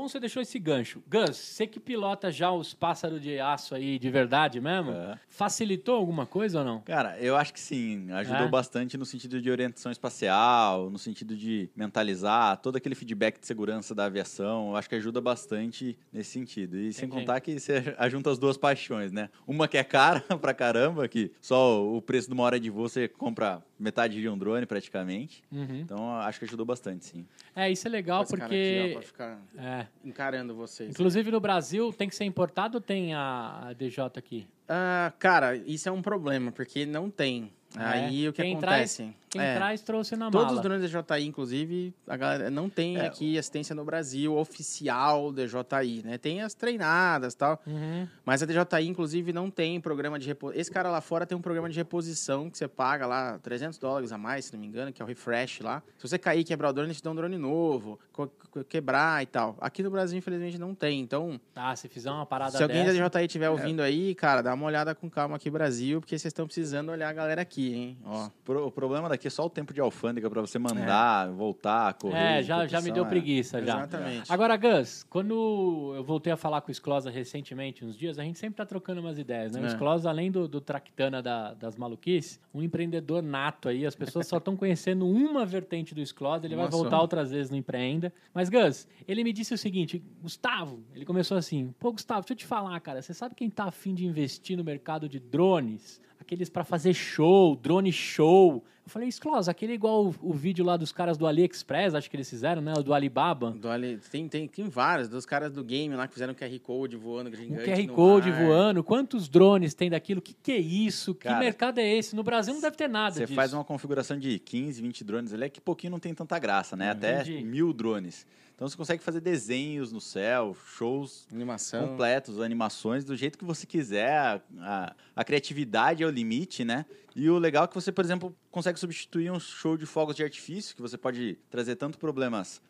Você deixou esse gancho. Gus, você que pilota já os pássaros de aço aí de verdade mesmo, É. facilitou alguma coisa ou não? Cara, eu acho que sim. Ajudou É? bastante no sentido de orientação espacial, no sentido de mentalizar todo aquele feedback de segurança da aviação. Eu acho que ajuda bastante nesse sentido. E sem contar que você ajunta as duas paixões, né? Uma que é cara pra caramba, que só o preço de uma hora de voo você compra metade de um drone praticamente. Uhum. Então, acho que ajudou bastante, sim. É, isso é legal Esse cara porque. aqui, ó, ficar é. encarando vocês. Inclusive no Brasil, tem que ser importado ou tem a, a DJ aqui? Ah, cara, isso é um problema, porque não tem. Aí o que É. Quem acontece? Quem é, traz trouxe na Todos mala. os drones DJI, inclusive, a galera não tem É, aqui assistência no Brasil oficial DJI, né? Tem as treinadas e tal, Uhum. mas a DJI, inclusive, não tem programa de reposição. Esse cara lá fora tem um programa de reposição que você paga lá 300 dólares a mais, se não me engano, que é o refresh lá. Se você cair e quebrar o drone, eles te dão um drone novo, quebrar e tal. Aqui no Brasil, infelizmente, não tem. Então, Ah, se fizer uma parada se alguém dessa... da DJI estiver ouvindo aí, cara, dá uma olhada com calma aqui, Brasil, porque vocês estão precisando olhar a galera aqui. Aqui, hein? Ó. Pro- O problema daqui é só o tempo de alfândega pra você mandar, voltar, correr. É, já, já me deu é. preguiça já. Exatamente. Agora, Gus, quando eu voltei a falar com o Sclosa recentemente, uns dias, a gente sempre tá trocando umas ideias, né? O É. Sclosa, além do, do Tractana da- das maluquices, um empreendedor nato aí, as pessoas só estão conhecendo uma vertente do Sclosa, ele vai Uma só. voltar outras vezes no Empreenda. Mas, Gus, ele me disse o seguinte, Gustavo, ele começou assim, pô, Gustavo, deixa eu te falar, cara, você sabe quem tá afim de investir no mercado de drones? Aqueles pra fazer show, drone show. Eu falei, Sclosa, aquele igual o, o vídeo lá dos caras do AliExpress, acho que eles fizeram, né? O do Alibaba. Do Ali- tem, tem, tem vários, dos caras do game lá que fizeram QR Code voando O. QR Code mar. voando, quantos drones tem daquilo? O que, que é isso? Que Cara, mercado é esse? No Brasil não deve ter nada Você disso. faz uma configuração de 15, 20 drones ali, é que pouquinho não tem tanta graça, né? Até Entendi. mil drones. Então você consegue fazer desenhos no céu, shows Animação. completos, animações, do jeito que você quiser. A, a- a criatividade é o limite, né? E o legal é que você, por exemplo, consegue substituir um show de fogos de artifício, que você pode trazer tanto problemas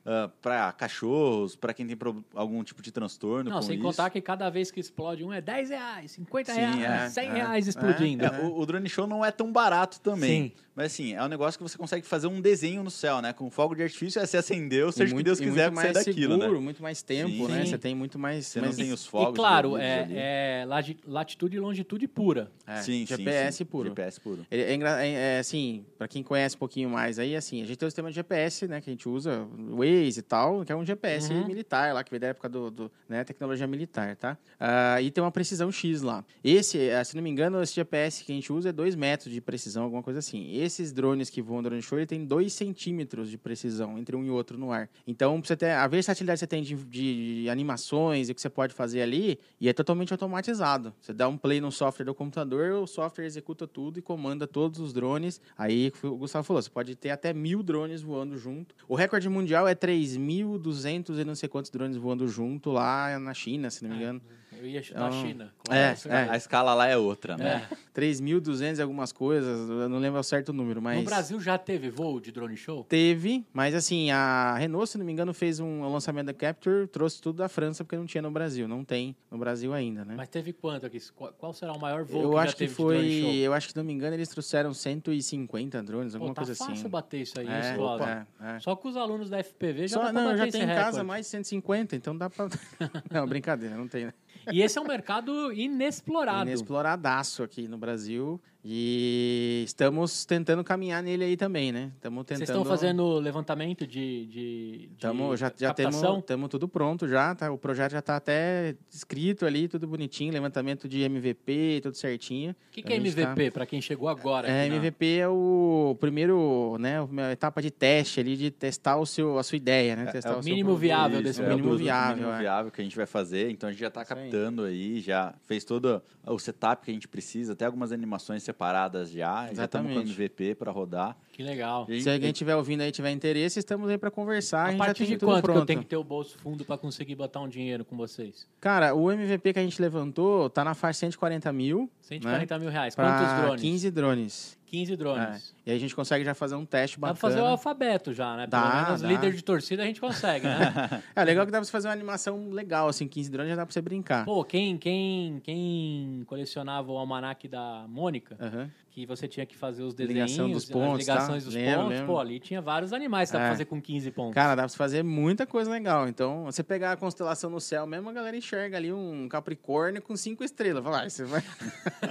para cachorros, para quem tem pro- algum tipo de transtorno Não, com sem isso. contar que cada vez que explode um é 10 reais, 50 Sim, reais, é, 100 é, reais é, explodindo. É, o, o drone show não é tão barato também. Sim. Mas assim, é um negócio que você consegue fazer um desenho no céu, né? Com fogo de artifício, aí você acendeu, E seja o que muito- Deus quiser sair mais daquilo, seguro, né? muito mais tempo, Sim. né? Sim. Você tem muito mais... Você mais não tem os fogos. E claro, envolvidos ali. é, é lati- latitude e longitude pura. é, sim, sim, GPS sim. puro. GPS puro. Ele É, é, é, assim, pra quem conhece um pouquinho mais aí, assim, a gente tem o sistema de GPS, né, que a gente usa, o Waze e tal, que é um GPS Uhum. militar lá, que veio da época do, do, né, tecnologia militar, tá? Ah, e tem uma precisão X lá. Esse, ah, se não me engano, esse GPS que a gente usa é 2 metros de precisão, alguma coisa assim. Esses drones que voam durante o show, ele tem 2 centímetros de precisão entre um e outro no ar. Então, você ter, a versatilidade que você tem de, de animações e o que você pode fazer ali, e é totalmente automatizado. Você dá um play no software do computador, o software executa tudo e comanda todos os drones. Aí o Gustavo falou, você pode ter até mil drones voando junto. O recorde mundial é 3.200 e não sei quantos drones voando junto lá na China, se não me engano. Eu ia chutar a Então, China. é, é. A escala lá é outra, né? É. 3.200 e algumas coisas, eu não lembro ao certo o número, mas... No Brasil já teve voo de drone show? Teve, mas assim, a Renault, se não me engano, fez um lançamento da Capture, trouxe tudo da França, porque não tinha no Brasil. Não tem no Brasil ainda, né? Mas teve quanto aqui? Qual, será o maior voo eu que acho que foi. Eu acho que, se não me engano, eles trouxeram 150 drones, Pô, alguma tá coisa fácil assim. bater isso aí, É, hein, Escola? opa, é. Só com os alunos da FPV já Só, dá pra não, bater já tenho em casa mais de 150, então dá pra. não, brincadeira, não tem. né? E esse é um mercado inexplorado. Inexploradaço aqui no Brasil. E estamos tentando caminhar nele aí também, né? Estamos tentando. Vocês estão fazendo levantamento de, de, de Tamo, já já temos, captação? temos tudo pronto já, tá? O projeto já está até escrito ali, tudo bonitinho, levantamento de MVP, tudo certinho. O que, que é A gente tá- MVP, pra quem chegou agora? É, na- MVP é o primeiro, né, a etapa de teste ali de testar o seu, a sua ideia, né? testar é o seu mínimo produto. viável Isso, desse é, mínimo o viável, mínimo é. viável que a gente vai fazer. Então a gente já está Isso aí. captando aí, já fez todo o setup que a gente precisa, até algumas animações separadas já. Já estamos com Exatamente. MVP para rodar. Que legal. E- Se alguém tiver ouvindo aí tiver interesse, estamos aí para conversar. A, A partir tem de quanto que eu tenho que ter o bolso fundo pra conseguir botar um dinheiro com vocês? Cara, o MVP que a gente levantou tá na faixa de 140 mil 140 mil reais. Quantos para drones? 15 drones. 15 drones. É. E aí a gente consegue já fazer um teste Dá pra bacana. fazer o alfabeto já, né? Pelo Dá, menos dá. líder de torcida a gente consegue, né? É legal que dá pra você fazer uma animação legal, assim, 15 drones já dá pra você brincar. Pô, quem, quem, quem colecionava o almanac da Mônica, Aham. que você tinha que fazer os Ligação desenhos, dos pontos, as ligações tá? dos Lembro, pontos, lembro. pô, ali tinha vários animais que dá pra É. fazer com 15 pontos. Cara, dá pra você fazer muita coisa legal. Então, você pegar a constelação no céu mesmo, a galera enxerga ali um Capricórnio com cinco estrelas. Fala, ah, você vai...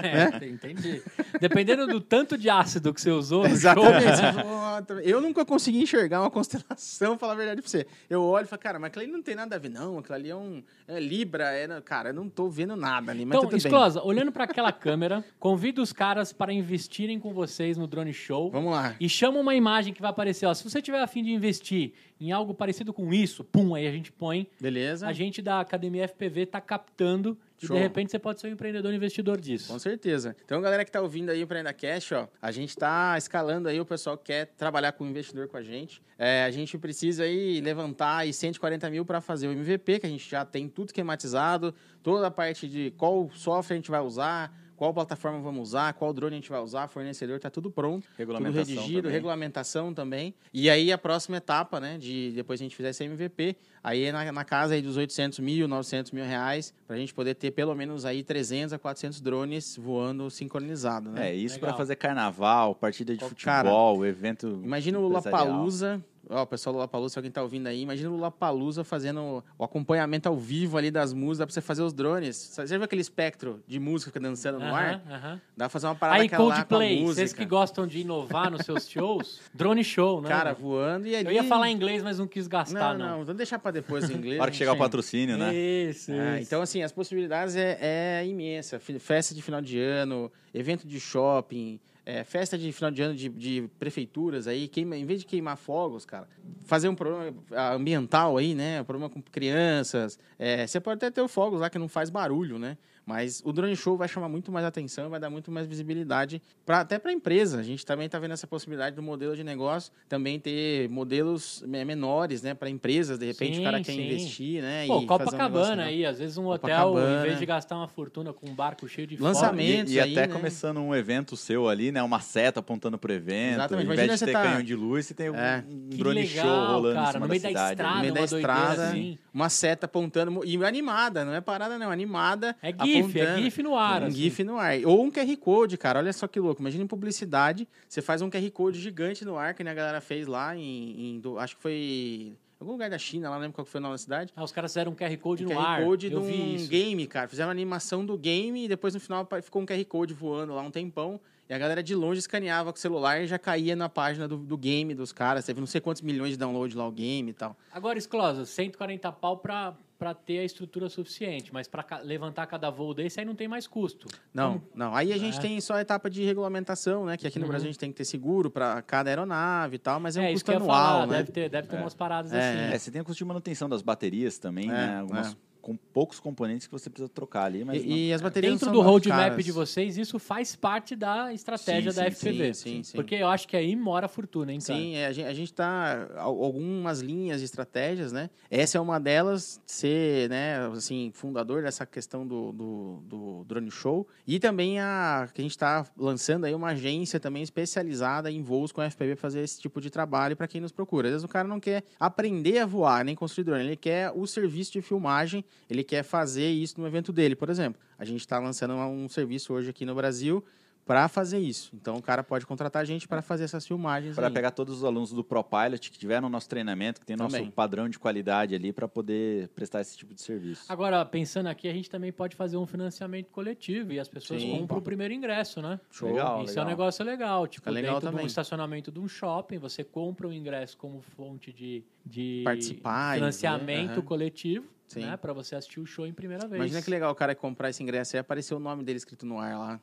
É, entendi. Dependendo do tanto de ácido que você usou Exatamente. show, Você fala, "Ah, Eu nunca consegui enxergar uma constelação, falar a verdade pra você. Eu olho e falo, cara, mas aquilo ali não tem nada a ver, não. Aquilo ali é um é Libra, é... cara, eu não tô vendo nada ali, mas Então. Esclosa, olhando para aquela câmera, convida os caras para investirem com vocês no Drone Show. Vamos lá. E chama uma imagem que vai aparecer. Ó, se você tiver a fim de investir em algo parecido com isso, pum, aí a gente põe. Beleza? A gente da Academia FPV tá captando e Show. de repente você pode ser um empreendedor investidor disso. Com certeza. Então, galera que tá ouvindo aí o Prenda Cash, ó, a gente tá escalando aí o pessoal que quer trabalhar com investidor com a gente. É, a gente precisa aí levantar aí 140 mil para fazer o MVP, que a gente já tem tudo esquematizado, toda a parte de qual software a gente vai usar, qual plataforma vamos usar, qual drone a gente vai usar, fornecedor, tá tudo pronto. Tudo redigido, também. regulamentação também. E aí a próxima etapa, né, de depois a gente fizer esse MVP, aí é na, na casa aí dos 800 mil, 900 mil reais, pra gente poder ter pelo menos aí 300 a 400 drones voando sincronizado, né? É, isso para fazer carnaval, partida de futebol, evento. Imagina o empresarial. Ó, o pessoal do Lollapalooza, se alguém tá ouvindo aí, imagina o Lollapalooza fazendo o acompanhamento ao vivo ali das músicas, dá pra você fazer os drones. Você já viu aquele espectro de música que fica dançando no ar? Aham, aham. Dá pra fazer uma parada Aí, aquela lá com a Coldplay, vocês que gostam de inovar nos seus shows, drone show, né? Cara, voando e ali... Eu ia falar inglês, mas não quis gastar, Não, não. não, vamos deixar pra depois o inglês. Hora que chegar o patrocínio, né? Isso, Ah, isso. então, assim, as possibilidades é, é imensa. Festa de final de ano, evento de shopping, é, festa de final de ano de, de prefeituras aí, queima, em vez de queimar fogos, cara, fazer um problema ambiental aí, né? Problema com crianças. É, você pode até ter fogos lá que não faz barulho, né? Mas o drone show vai chamar muito mais atenção, vai dar muito mais visibilidade pra, até para a empresa. A gente também está vendo essa possibilidade do modelo de negócio também ter modelos me- menores, né, para empresas. De repente Sim, o cara quer sim. investir, né? Pô, e fazer um Copacabana negócio legal. aí, às vezes um hotel, Copacabana. em vez de gastar uma fortuna com um barco cheio de Lançamento. E, e aí, até né? começando um evento seu ali, né? Uma seta apontando pro evento. Exatamente. Em Imagina vez de ter tá- canhão de luz, você tem um, É. um drone legal, show rolando cara, em cima no meio da cidade. estrada, no meio da uma doideira estrada, assim. Uma seta apontando e animada, não é parada não, animada. É GIF, é. GIF no ar. Um assim. GIF no ar. Ou um QR Code, cara. Olha só que louco. Imagina em publicidade, você faz um QR Code gigante no ar, que nem a galera fez lá em. em- acho que foi. algum lugar da China, lá não lembro qual foi o nome da cidade. Ah, os caras fizeram um QR Code Um no QR ar. Code de um game, cara. Fizeram uma animação do game e depois no final ficou um QR Code voando lá um tempão. E a galera de longe escaneava com o celular e já caía na página do, do game dos caras. Teve não sei quantos milhões de downloads lá o game e tal. Agora, Esclosa, 140 pau pra, pra ter a estrutura suficiente, mas pra ca- levantar cada voo desse aí não tem mais custo. Não, não. Aí a gente É. tem só a etapa de regulamentação, né? Que aqui no Uhum. Brasil a gente tem que ter seguro para cada aeronave e tal, mas é um isso custo anual, falar, né? deve ter, deve ter umas paradas É, assim. É, você tem o custo de manutenção das baterias também, É, né? Algumas, é. Com poucos componentes que você precisa trocar ali, mas não- E, e as baterias Dentro do roadmap caras. de vocês, isso faz parte da estratégia Sim, da sim, FPV. sim, sim, sim. Porque eu acho que aí mora a fortuna, hein, cara? Sim, é, a gente, a tá al- algumas linhas de estratégias, né? Essa é uma delas, ser, né, assim, fundador dessa questão do, do, do drone show e também a que a gente está lançando aí uma agência também especializada em voos com FPV pra fazer esse tipo de trabalho para quem nos procura. Às vezes o cara não quer aprender a voar nem construir drone, ele quer o serviço de filmagem, ele quer fazer isso no evento dele, por exemplo. A gente está lançando um serviço hoje aqui no Brasil para fazer isso. Então o cara pode contratar a gente para fazer essas filmagens. para pegar todos os alunos do ProPilot que tiveram no nosso treinamento, que tem nosso Também. padrão de qualidade ali para poder prestar esse tipo de serviço. Agora, pensando aqui, a gente também pode fazer um financiamento coletivo e as pessoas Sim. compram o primeiro ingresso, né? Show. Legal, Isso é legal. um negócio legal. Tipo, Fica legal dentro de um também. estacionamento de um shopping, você compra o ingresso como fonte de, de Participar financiamento ver, aham. coletivo, Sim. né? Pra você assistir o show em primeira vez. Imagina que legal o cara comprar esse ingresso e aparecer o nome dele escrito no ar lá.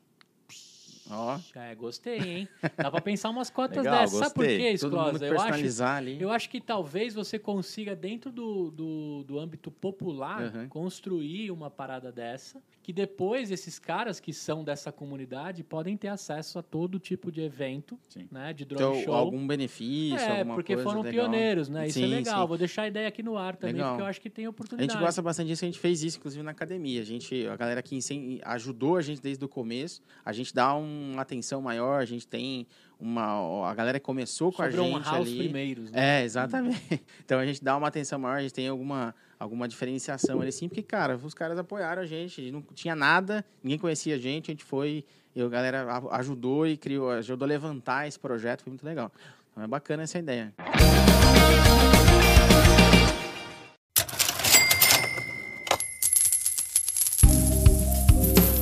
Ó, É, gostei, hein? Dá pra pensar umas cotas Legal, dessas. Sabe por quê, todo mundo Sclosa? Eu acho, ali. eu acho que talvez você consiga, dentro do, do, do âmbito popular, Uhum. construir uma parada dessa, que depois esses caras que são dessa comunidade podem ter acesso a todo tipo de evento, Sim. né? De drone Então, show. algum benefício, É, alguma porque coisa foram legal. pioneiros, né? Isso é Sim, legal. sim. Vou deixar a ideia aqui no ar também, Legal. porque eu acho que tem A oportunidade. gente gosta bastante disso, a gente fez isso, inclusive, na academia. A, gente, a galera que ajudou a gente desde o começo, a gente dá uma atenção maior, a gente tem uma... A galera começou com Sobre a gente honrar os ali... primeiros, né? É, exatamente. Então a gente dá uma atenção maior, a gente tem alguma, alguma diferenciação ali sim, porque, cara, os caras apoiaram a gente, não tinha nada, ninguém conhecia a gente, a gente foi, e a galera ajudou e criou, ajudou a levantar esse projeto, foi muito legal. Então é bacana essa ideia.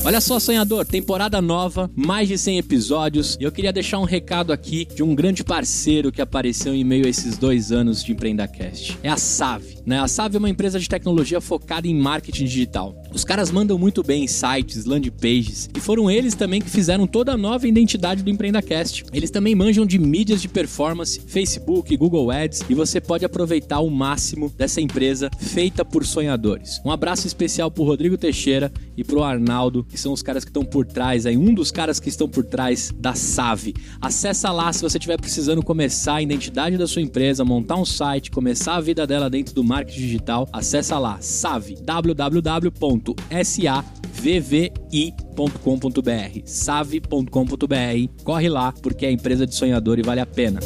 Olha só, sonhador, temporada nova, mais de 100 episódios. E eu queria deixar um recado aqui de um grande parceiro que apareceu em meio a esses dois anos de EmpreendaCast. É a Save. Né? A Save é uma empresa de tecnologia focada em marketing digital. Os caras mandam muito bem em sites, landing pages, e foram eles também que fizeram toda a nova identidade do EmpreendaCast. Eles também manjam de mídias de performance, Facebook, Google Ads, e você pode aproveitar o máximo dessa empresa feita por sonhadores. Um abraço especial pro Rodrigo Teixeira e pro Arnaldo, que são os caras que estão por trás aí, um dos caras que estão por trás da Save. Acessa lá se você estiver precisando começar a identidade da sua empresa, montar um site, começar a vida dela dentro do marketing digital. Acessa lá, Save, www.sa vvi.com.br, save.com.br. Corre lá porque é empresa de sonhador e vale a pena.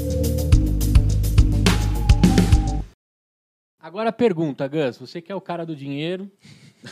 Agora pergunta, Gus, você que é o cara do dinheiro,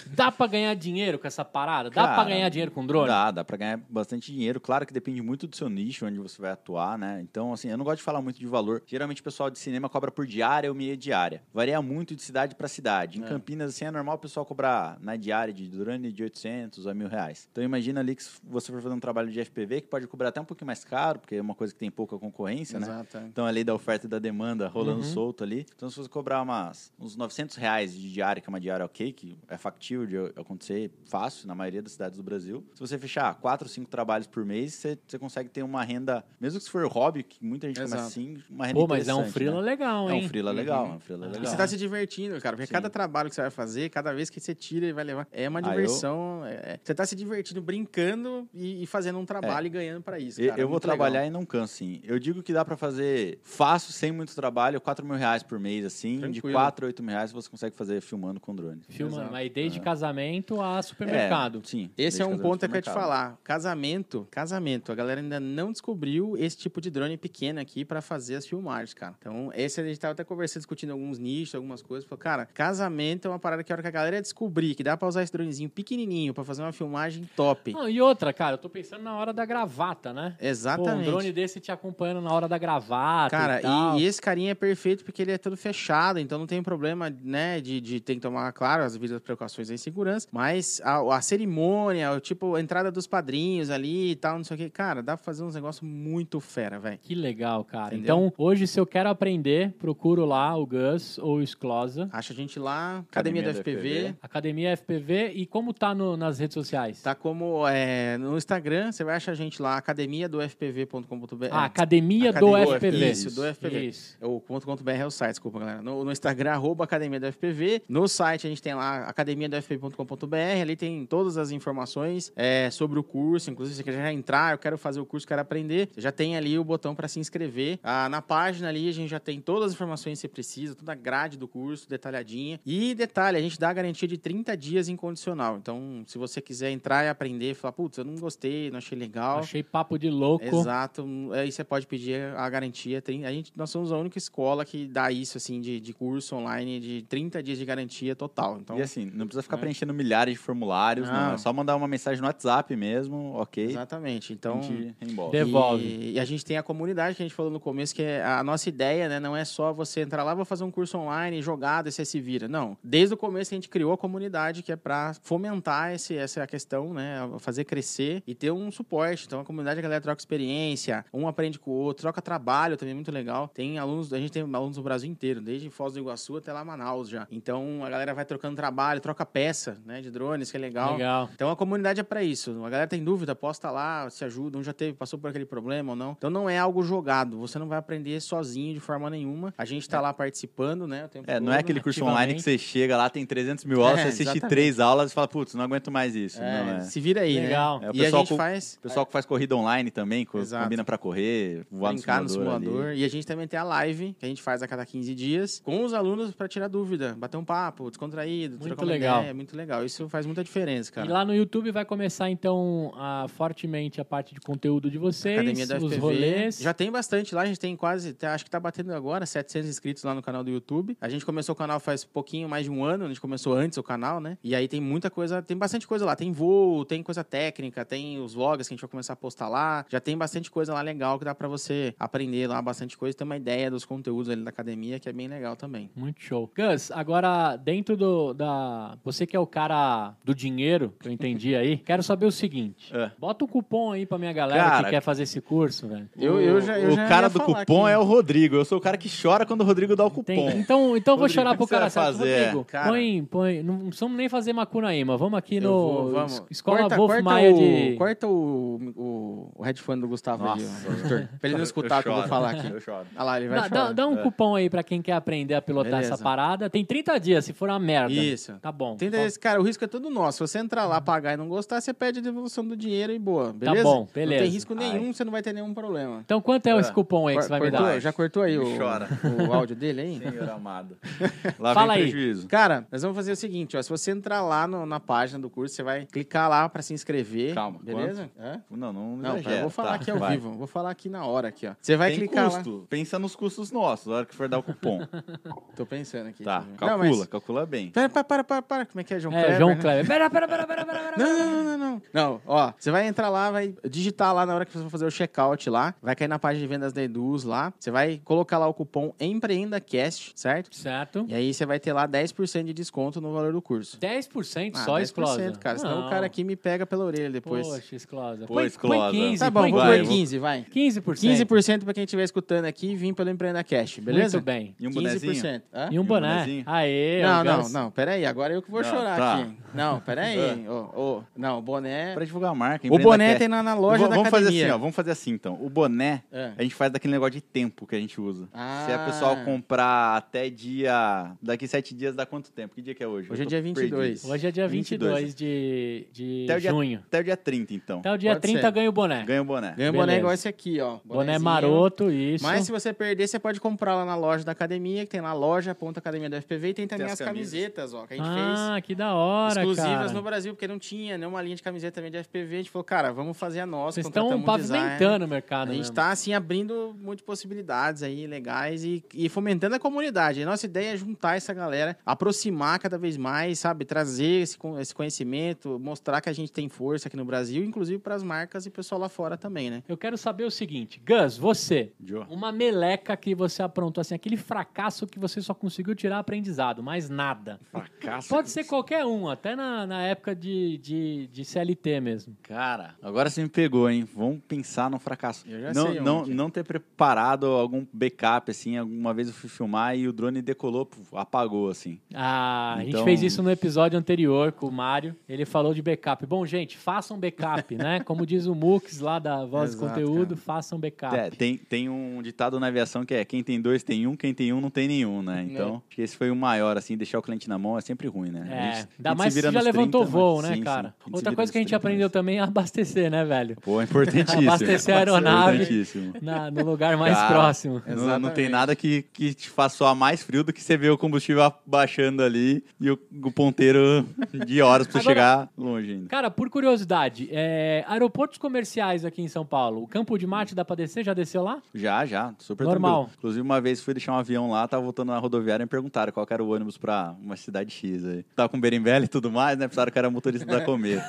dá pra ganhar dinheiro com essa parada? Dá pra Cara, ganhar dinheiro com drone? Dá, dá pra ganhar bastante dinheiro. Claro que depende muito do seu nicho, onde você vai atuar, né? Então, assim, eu não gosto de falar muito de valor. Geralmente o pessoal de cinema cobra por diária ou meia diária. Varia muito de cidade pra cidade. Em É. Campinas, assim, é normal o pessoal cobrar na diária de drone de 800 a mil reais. Então, imagina ali que se você for fazer um trabalho de FPV, que pode cobrar até um pouquinho mais caro, porque é uma coisa que tem pouca concorrência, né? Exato. é. Então, a lei da oferta e da demanda rolando Uhum. solto ali. Então, se você cobrar umas, uns 900 reais de diária, que é uma diária ok, que é factível de acontecer fácil na maioria das cidades do Brasil. Se você fechar quatro, cinco trabalhos por mês, você, você consegue ter uma renda, mesmo que se for hobby, que muita gente começa Exato. assim, uma renda Pô, mas é um interessante, frila né? legal, É hein? um frila legal, é um frila E legal. você tá se divertindo, cara, porque Sim. cada trabalho que você vai fazer, cada vez que você tira e vai levar, é uma Ah, eu- diversão. é- Você tá se divertindo, brincando e, e fazendo um trabalho e ganhando pra isso. Eu, cara, eu vou muito trabalhar legal. e não canso, sim. Eu digo que dá pra fazer fácil, sem muito trabalho, 4 mil reais por mês, assim. De Tranquilo. 4 a 8 mil reais você consegue fazer filmando com drone. Filma, Exato. mas desde casamento a É, supermercado. sim. Esse é um ponto que eu ia te falar. Casamento, casamento. A galera ainda não descobriu esse tipo de drone pequeno aqui pra fazer as filmagens, cara. Então, esse a gente tava até conversando, discutindo alguns nichos, algumas coisas. Falou, cara, casamento é uma parada que a hora que a galera descobrir que dá pra usar esse dronezinho pequenininho pra fazer uma filmagem top. Não, e outra, cara, eu tô pensando na hora da gravata, né? Pô, um Exatamente. drone desse te acompanhando na hora da gravata Cara, e tal. e, e esse carinha é perfeito porque ele é todo fechado, então não tem problema, né, de, de ter que tomar, claro, as devidas precauções em segurança, mas a, a cerimônia, o tipo, a entrada dos padrinhos ali e tal, não sei o que, cara, dá pra fazer uns negócios muito fera, velho. Que legal, cara. Entendeu? Então, hoje, se eu quero aprender, procuro lá o Gus ou o Sclosa, Acha a gente lá, Academia, Academia do do FPV, FPV. Academia FPV. E como tá no- nas redes sociais? tá como é, no Instagram, você vai achar a gente lá, academia do fpv.com.br. Ah, Academia, do Academia do FPV. Isso, do FPV. Isso. O ponto .com.br é o site, desculpa, galera. No, no Instagram, arroba Academia do FPV. No site, a gente tem lá academiadofpv.com.br. Ali tem todas as informações é, sobre o curso. Inclusive, se você quer já entrar, eu quero fazer o curso, quero aprender. Você já tem ali o botão para se inscrever. Ah, na página ali, a gente já tem todas as informações que você precisa, toda a grade do curso, detalhadinha. E detalhe, a gente dá a garantia de 30 dias incondicional. Então, se você quiser entrar e aprender, falar, putz, eu não gostei, não achei legal. Achei papo de louco. Exato. Aí você pode pedir a garantia. A gente, nós somos a única escola que dá isso, assim, de, de curso online de 30 dias de garantia total. Então, E assim, não precisa ficar né? preenchendo milhares de formulários, não. Não. É só mandar uma mensagem no WhatsApp mesmo, ok? exatamente. Então, a gente reembolsa. De- Devolve. E, e a gente tem a comunidade que a gente falou no começo, que é a nossa ideia, né? Não é só você entrar lá, vou fazer um curso online, jogado, e você se vira. Não. Desde o começo a gente criou a comunidade que é para fomentar esse, essa questão, né? Fazer crescer e ter um suporte. Então a comunidade a galera troca experiência, um aprende com o outro, troca trabalho também, muito legal. Tem alunos, a gente tem alunos do Brasil inteiro, desde Foz do Iguaçu até lá Manaus já. Então a galera vai trocando trabalho, troca peça, né? De drones, que é legal. Legal. Então a comunidade é para isso. A galera tem dúvida, posta lá, se ajuda, um já teve, passou por aquele problema ou não. Então não é algo jogado, você não vai aprender sozinho de forma nenhuma. A gente tá lá participando, né? o tempo É, não é todo. aquele curso online que você chega lá, tem 300 mil aulas, É, você assiste exatamente. três aulas e fala, putz, não aguento mais isso. É, não é. Se vira aí, Legal. né? É, o e a pessoal gente com- faz O pessoal que faz corrida online também, co- Exato. combina pra correr, voar no brincar no simulador. ali. simulador. E a gente também tem a live, que a gente faz a cada 15 dias, com os alunos para tirar dúvida, bater um papo, descontraído, Muito trocar uma legal. É muito legal. Isso faz muita diferença, cara. E lá no YouTube vai começar, então, a- fortemente a parte de conteúdo de vocês, Academia da os FPV. rolês. Já tem bastante lá, a gente tem quase, tá- acho que tá batendo agora 700 inscritos lá no canal do YouTube. A gente começou o canal faz pouquinho mais de um ano, a gente começou antes o canal, né? E aí tem muita coisa, tem bastante coisa lá. Tem voo, tem coisa técnica, tem os vlogs que a gente vai começar a postar lá. Já tem bastante coisa lá legal que dá pra você aprender lá bastante coisa, ter uma ideia dos conteúdos ali da academia, que é bem legal também. Muito show. Gus, agora, dentro do, da... Você que é o cara do dinheiro, que eu entendi aí, quero saber o seguinte. É. Bota um cupom aí pra minha galera Cara, que quer fazer esse curso, velho. Eu, eu já, eu o já cara ia do falar cupom aqui. é o Rodrigo. Eu sou o cara que chora quando o Rodrigo dá o cupom. Tem- então, então eu vou Rodrigo, chorar o pro cara certo. fazer? Rodrigo, Cara. põe, põe. Não precisamos nem fazer Macunaíma. Vamos aqui no vou, vamos. Escola corta, Wolf corta Maia o, de. Corta o, o, o headphone do Gustavo ali, Nossa. ó, Vitor. Pra ele não escutar o que eu vou falar aqui. Eu choro. Olha lá, ele vai Dá, chorar. dá- dá um É. cupom aí pra quem quer aprender a pilotar Beleza. essa parada. Tem 30 dias, se for uma merda. Isso. Tá bom. Bom. Tenta esse, cara, o risco é todo nosso. Se você entrar lá, pagar e não gostar, você pede a devolução do dinheiro e boa, beleza? bom, Não beleza. tem risco nenhum, você não vai ter nenhum problema. Então quanto é Ah, esse cupom aí que você vai me Cortou? dar? Já cortou aí o, Chora. o áudio dele aí? Senhor amado. Lá Fala vem aí. prejuízo. Cara, nós vamos fazer o seguinte, ó. Se você entrar lá no- na página do curso, você vai clicar lá pra se inscrever. Calma, Beleza? Hã? Não, não, Não, eu vou falar tá, aqui ao vai. vivo. Vou falar aqui na hora aqui, ó. Você vai Tem clicar custo. Pensa nos custos nossos, na hora que for dar o cupom. lá. Tô pensando aqui. tá, Não, calcula, mas- calcula bem. Pera, para, para, para, para. Como é que é, João É, Kleber, João né? Kleber. Pera, pera, pera, pera, pera, pera. Não, não, não, não, não. Não, ó, você vai entrar lá, vai digitar lá na hora que você for fazer o checkout lá, vai cair na página de vendas da Eduz lá, você vai colocar lá o cupom EmpreendaCast, certo? Certo. E aí você vai ter lá 10% de desconto no valor do curso. 10% Ah, só, 10%, Esclosa? cara, senão Não. o cara aqui me pega pela orelha depois. Poxa, Esclosa. Pô, Esclosa. põe 15, tá bom, põe vou vai, pôr vou- 15, vai. 15%. 15% pra quem estiver escutando aqui e vir pelo EmpreendaCast, beleza? Muito bem. E um bonezinho? 15%. Hã? E um um boné. bonezinho? Aê, Não, não, não, peraí, agora eu que vou Não, chorar tá. aqui. Não, peraí. Ô, ô, não, o boné... Pra divulgar a marca. O boné cast. tem na, na loja vamos, da vamos fazer academia. assim, ó. Vamos fazer assim, então. O boné, É. a gente faz daquele negócio de tempo que a gente usa. Se a Ah. pessoa comprar até dia... Daqui sete dias dá quanto tempo? Que dia que é hoje? Hoje é dia 22. perdido. Hoje é dia 22, 22. de, de Até o dia- junho. Até o dia 30, então. Até o dia Pode 30 ser. ganha o boné. Ganha o boné. Ganha um boné igual esse aqui, ó. Boné maroto, isso. Mas se você perder, você pode comprar lá na loja da academia, que tem lá loja, ponta academia do FPV, e tem também Tem as as camisetas, ó, que a gente ah, que da fez. hora, Exclusivas cara. no Brasil, porque não tinha nenhuma linha de camiseta também de FPV. A gente falou, cara, vamos fazer a nossa. Vocês estão um pavimentando o mercado A gente está assim abrindo muitas possibilidades aí legais e, e fomentando a comunidade. A nossa ideia é juntar essa galera, aproximar cada vez mais, sabe, trazer esse, esse conhecimento, mostrar que a gente tem força aqui no Brasil, inclusive para as marcas e pessoal lá fora também, né? Eu quero saber o seguinte, Gus, você, Joe. uma meleca que você aprontou, assim, aquele fracasso que você só conseguiu tirar aprendizado, mais nada. Fracasso. Pode ser qualquer um, até na, na época de, de, de CLT mesmo. Cara, agora você me pegou, hein? Vamos pensar no fracasso. Eu já não, sei não, onde. não ter preparado algum backup, assim. Alguma vez eu fui filmar e o drone decolou, apagou, assim. Ah, a gente Então- fez isso no episódio anterior com o Mário. Ele falou de backup. Bom, gente, façam backup, né? Como diz o Mux lá da Voz Exato, Conteúdo, cara. façam backup. É, tem, tem um ditado na aviação que é quem tem dois tem um, quem tem um não tem nenhum, né? Então, acho que esse foi o maior, assim, deixar o cliente na mão é sempre ruim, né? A É, gente- a ainda gente mais se vira já nos levantou 30, voo, né, sim, sim. cara? Se Outra coisa que a gente 30, aprendeu mas- também é abastecer, né, velho? Pô, é importantíssimo. Abastecer a aeronave. Importantíssimo. Na- no lugar mais Cara, próximo. Não, não tem nada que, que te faça soar mais frio do que você ver o combustível baixando ali e o, o ponteiro de horas pra você Agora- chegar longe ainda. Cara, por curiosidade, é, aeroportos comerciais aqui em São Paulo, o Campo de Marte dá pra descer? Já desceu lá? Já, já, super Normal. tranquilo. Inclusive, uma vez fui deixar um avião lá, tava voltando na rodoviária e me perguntaram qual que era o ônibus pra uma cidade X aí. Tava com berimbela e tudo mais, né? Pensaram que era motorista da Cometa.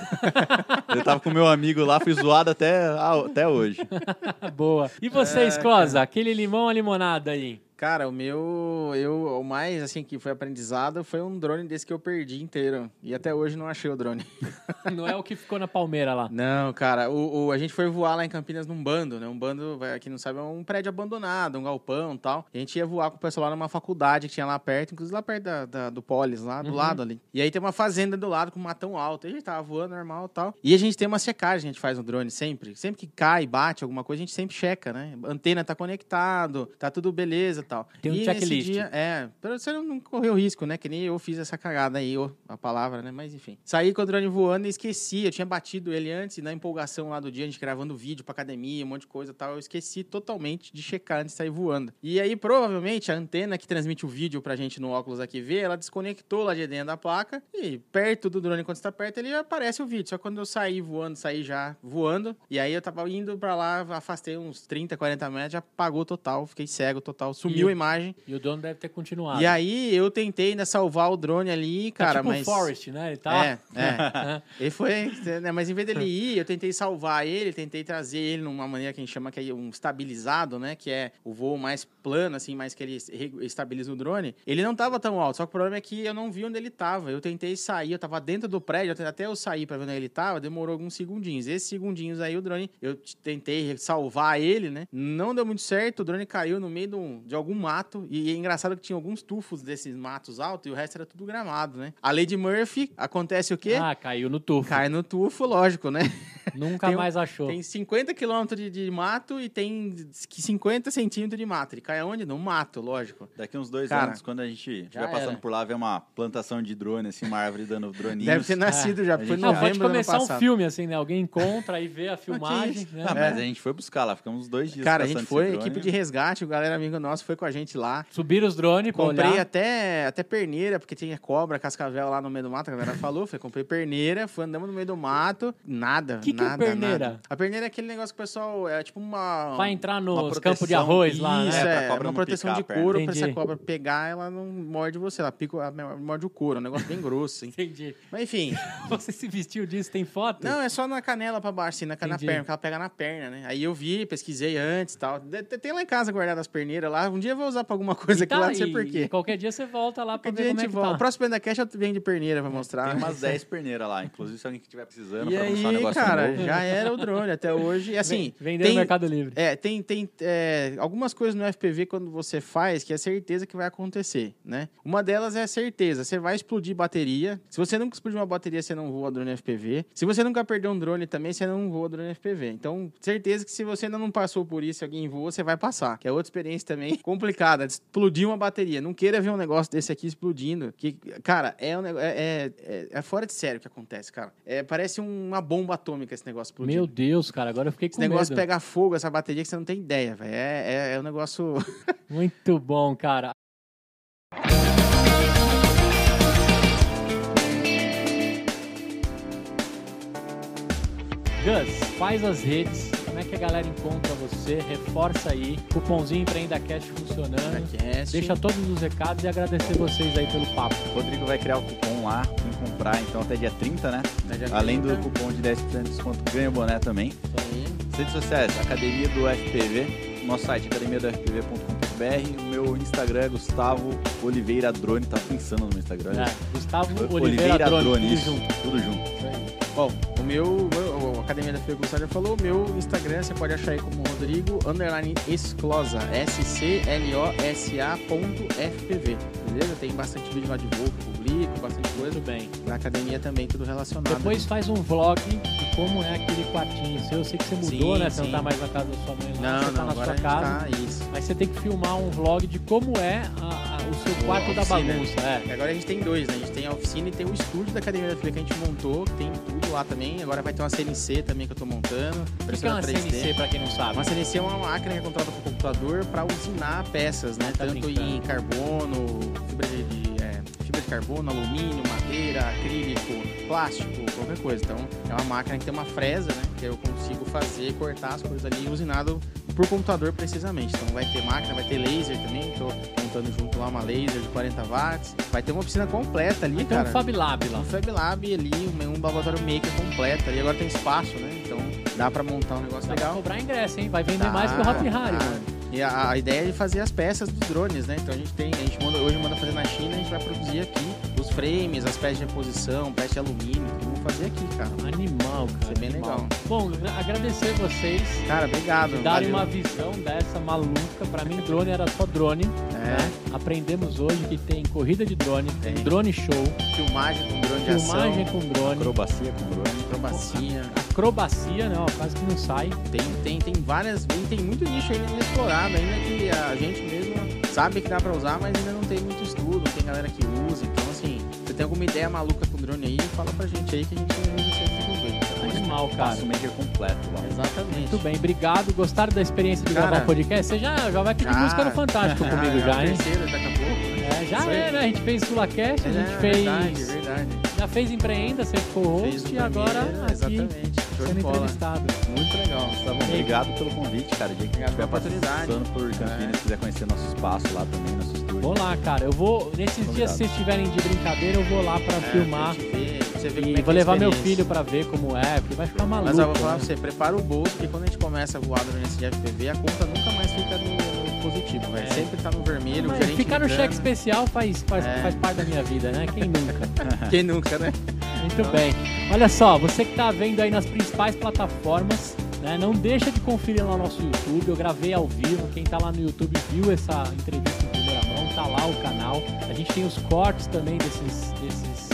Eu tava com meu amigo lá, fui zoado até, ah, até hoje. Boa. E É, vocês, Closa? Aquele limão, a limonada aí? Cara, o meu, eu, o mais assim que foi aprendizado foi um drone desse que eu perdi inteiro. E até hoje não achei o drone. Não é o que ficou na palmeira lá. Não, cara, o, o- a gente foi voar lá em Campinas num bando, né? Um bando, quem não sabe, é um prédio abandonado, um galpão e tal. E a gente ia voar com o pessoal lá numa faculdade que tinha lá perto, inclusive lá perto da, da- do Polis, lá do Uhum. lado ali. E aí tem uma fazenda do lado com um matão alto. E a gente tava voando normal e tal. E a gente tem uma checagem, a gente faz no drone sempre. Sempre que cai, bate alguma coisa, a gente sempre checa, né? Antena tá conectado, tá tudo beleza tal. Tem um e checklist. dia- é, pra você não correr o risco, né? Que nem eu fiz essa cagada aí, a palavra, né? Mas enfim. Saí com o drone voando e esqueci. Eu tinha batido ele antes, e na empolgação lá do dia, a gente gravando vídeo pra academia, um monte de coisa e tal. Eu esqueci totalmente de checar antes de sair voando. E aí, provavelmente, a antena que transmite o vídeo pra gente no óculos aqui ver, ela desconectou lá de dentro da placa. E perto do drone, quando você tá perto, ele aparece o vídeo. Só que quando eu saí voando, saí já voando. E aí eu tava indo pra lá, afastei uns 30, 40 metros, já apagou total, fiquei cego total, sumiu E- a imagem. E o dono deve ter continuado. E aí eu tentei ainda salvar o drone ali, Tá cara, tipo mas. o Forrest, né? Ele tá... É, é. Ele foi, né, mas em vez dele ir, eu tentei salvar ele, tentei trazer ele numa maneira que a gente chama que é um estabilizado, né? Que é o voo mais plano, assim, mais que ele estabiliza o drone. Ele não tava tão alto, só que o problema é que eu não vi onde ele tava. Eu tentei sair, eu tava dentro do prédio, até eu sair pra ver onde ele tava, demorou alguns segundinhos. Esses segundinhos aí, o drone, eu tentei salvar ele, né? Não deu muito certo, o drone caiu no meio de, um- de algum mato, e é engraçado que tinha alguns tufos desses matos altos e o resto era tudo gramado, né? A lei de Murphy, acontece o quê? Ah, caiu no tufo. Cai no tufo, lógico, né? Nunca Tem um- mais achou. Tem 50 quilômetros de, de mato e tem 50 centímetros de mato. Ele cai aonde? No mato, lógico. Daqui uns dois Cara, anos, quando a gente já estiver passando era. por lá, ver uma plantação de drone, assim, uma árvore dando droninhos. Deve ter nascido já, a foi Não, novembro pode começar um filme assim, né? Alguém encontra e vê a filmagem, né? Ah, É. mas a gente foi buscar lá, ficamos uns dois dias Cara, a gente foi, drone. equipe de resgate, o galera amigo nosso foi com a gente lá. Subiram os drones Comprei olhar. até, até perneira, porque tinha cobra, cascavel lá no meio do mato, a galera falou. Falei, comprei perneira, fui andando no meio do mato, nada, Que que é nada, perneira? nada. A perneira é aquele negócio que o pessoal, é tipo uma... Pra entrar nos campos de arroz lá, né? Isso, É, é, cobra uma proteção de couro, pra se a Entendi. cobra pegar, ela não morde você, ela pica, ela morde o couro, é um negócio bem grosso, assim. Entendi. Mas enfim, Você se vestiu disso, tem foto? não, é só na canela pra baixo, assim, na, na perna, porque ela pega na perna, né? Aí eu vi, pesquisei antes e tal. Tem lá em casa guardado as perneiras lá, um dia eu vou usar pra alguma coisa aqui Tá, lá, não sei porquê. Qualquer dia você volta lá pra Qualquer ver dia a como é gente que volta. tá. O próximo Bendacash eu venho de perneira pra mostrar. Tem umas 10 perneiras lá, inclusive se alguém que estiver precisando E pra começar um aí, negócio cara, novo. já era o drone até hoje. E assim, Vender tem, no Mercado Livre. é, tem, tem é, algumas coisas no FPV quando você faz que é certeza que vai acontecer, né? Uma delas é a certeza. Você vai explodir bateria. Se você nunca explodiu uma bateria, você não voa drone FPV. Se você nunca perdeu um drone também, você não voa drone FPV. Então, certeza que se você ainda não passou por isso, alguém voa, você vai passar. Que é outra experiência também complicada. de Explodir uma bateria. Não queira ver um negócio desse aqui explodindo. Que, cara, é, um, é, é, é- é fora de sério o que acontece, cara. É, parece uma bomba atômica esse negócio explodindo. Meu Deus, cara, agora eu fiquei Esse com negócio medo. pega fogo, essa bateria que você não tem ideia, velho. É, é, é um negócio. Muito bom, cara. Gus, faz as redes, como é que a galera encontra você? Reforça aí, cupomzinho Empreenda Cash funcionando. Podcast. Deixa todos os recados e agradecer vocês aí pelo papo. O Rodrigo vai criar o cupom lá, quem comprar, então até dia 30, né? Né, dia Além do 30. cupom de 10% de desconto, ganha o boné também. Isso aí. Redes sociais, Academia do FPV, nosso site academiadofpv.com.br, o meu Instagram é Gustavo Oliveira Drone, tá pensando no meu Instagram. É, Gustavo Oliveira, Drone, tudo isso, junto. tudo junto. Bom, meu, o, o Academia da Gustavo já falou, o meu Instagram você pode achar aí como Rodrigo underline Esclosa, S-C-L-O-S-A ponto FPV, beleza? Tem bastante vídeo lá de voo que eu publico, bastante coisa. Muito bem. Na academia também, tudo relacionado. Depois faz um vlog de como é aquele quartinho seu. Eu sei que você mudou, Sim, né? Você não tá mais na casa da sua mãe lá, Não, você tá não, na agora sua a casa. tá, isso. Mas você tem que filmar um vlog de como é a- a- o seu quarto da bagunça. É. Agora a gente tem dois, né? A gente tem a oficina e tem o estúdio da Academia da FPV que a gente montou, que tem tudo lá também. Agora vai ter uma CNC também que eu tô montando. O que, que é uma impressora 3D. CNC, pra quem não sabe? Uma CNC é uma máquina que é controlada por computador para usinar peças, né? Tá Tanto brincando. em carbono, fibra de, de, é, fibra de carbono, alumínio, madeira, acrílico, plástico, qualquer coisa. Então é uma máquina que tem uma fresa, né? Que eu consigo fazer, cortar as coisas ali usinado por computador precisamente. Então vai ter máquina, vai ter laser também. Montando junto lá uma laser de 40 watts. Vai ter uma oficina completa ali, Tem cara. um Fab Lab lá. Um Fab Lab ali, um, um laboratório maker completo ali. Agora tem espaço, né? Então dá pra montar um negócio Dá legal. cobrar ingresso, hein? Vai vender Tá, mais que o Hop Harry, tá. mano. E a, a ideia é de fazer as peças dos drones, né? Então a gente tem, a gente manda, hoje manda fazer na China, a gente vai produzir aqui frames, as peças de reposição, peças de alumínio, tudo vamos fazer aqui, cara. Animal, cara. Isso é bem animal. legal. Bom, agra- agradecer vocês. Cara, obrigado. de darem uma visão dessa maluca. Pra mim, drone era só drone. É, né? Aprendemos hoje que tem corrida de drone, tem Tem. drone show, filmagem com drone de filmagem ação, com drone, Acrobacia com drone. acrobacia. acrobacia, né? Ó, quase que não sai. Tem, tem, tem várias, tem, muito nicho ainda inexplorado, ainda que a gente mesmo sabe que dá pra usar, mas ainda não tem muito estudo, não tem galera que usa. Então, assim, tem alguma ideia maluca com drone aí, fala pra gente aí que a gente a desenvolver. Tá Animal, cara. Passo maker completo lá. Exatamente. Muito bem, obrigado. Gostaram da experiência de Cara, gravar o podcast? Você já, já vai pedir já. música no Fantástico comigo já, hein? Terceiro, daqui a pouco. né? É, já Isso aí. é, né? A gente fez SulaCast, a gente É, fez. Verdade, verdade. Já fez Empreenda, você ficou Fez host e agora aqui Exatamente. Show sendo entrevistado. Muito legal. Tá bom, obrigado pelo convite, cara. Dia que Obrigado tiver oportunidade. passando por Campinas, É. quiser conhecer nosso espaço lá também, nosso Vou lá, cara. Eu vou. Nesses dias, se vocês estiverem de brincadeira, eu vou lá pra É, filmar. pra ver, E é vou é levar meu filho pra ver como é, porque vai ficar maluco. Mas eu vou falar né? pra você, prepara o bolso, porque quando a gente começa a voar durante esse FPV, a conta nunca mais fica no, positivo, vai É. sempre tá no vermelho, Mas ficar no cheque especial faz, faz, É. faz parte da minha vida, né? Quem nunca? Quem nunca, né? Muito bem. Olha só, você que tá vendo aí nas principais plataformas, Né? Não deixa de conferir lá no nosso YouTube. Eu gravei ao vivo. Quem tá lá no YouTube viu essa entrevista lá o canal. A gente tem os cortes também desses, desses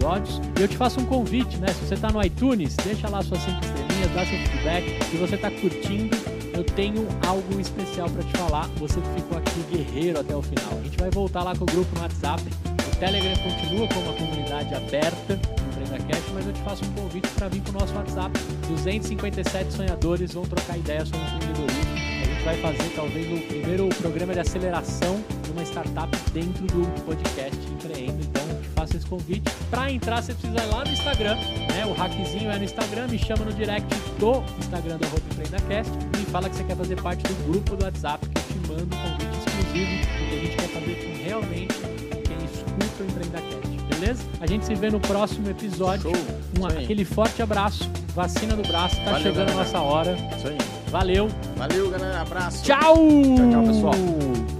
episódios. E eu te faço um convite, né? Se você tá no iTunes, deixa lá suas cinco estrelinhas, dá seu feedback. Se você tá curtindo, eu tenho algo especial para te falar. Você ficou aqui guerreiro até o final. A gente vai voltar lá com o grupo no WhatsApp. O Telegram continua como uma comunidade aberta EmpreendaCast, mas eu te faço um convite para vir para o nosso WhatsApp. 257 sonhadores vão trocar ideias sobre empreendedorismo. A gente vai fazer talvez o primeiro programa de aceleração uma startup dentro do podcast Empreenda. Então, te faço esse convite. Para entrar, você precisa ir lá no Instagram, né? O hackzinho é no Instagram, me chama no direct do Instagram do Arroba EmpreendaCast e fala que você quer fazer parte do grupo do WhatsApp, que eu te mando um convite exclusivo, porque a gente quer fazer com realmente quem escuta o EmpreendaCast. Beleza? A gente se vê no próximo episódio. Show. Um, aquele forte abraço. Vacina no braço. Tá Valeu, chegando a galera. nossa hora. Isso aí. Valeu. Valeu, galera. Abraço. Tchau! Tchau, tchau, pessoal.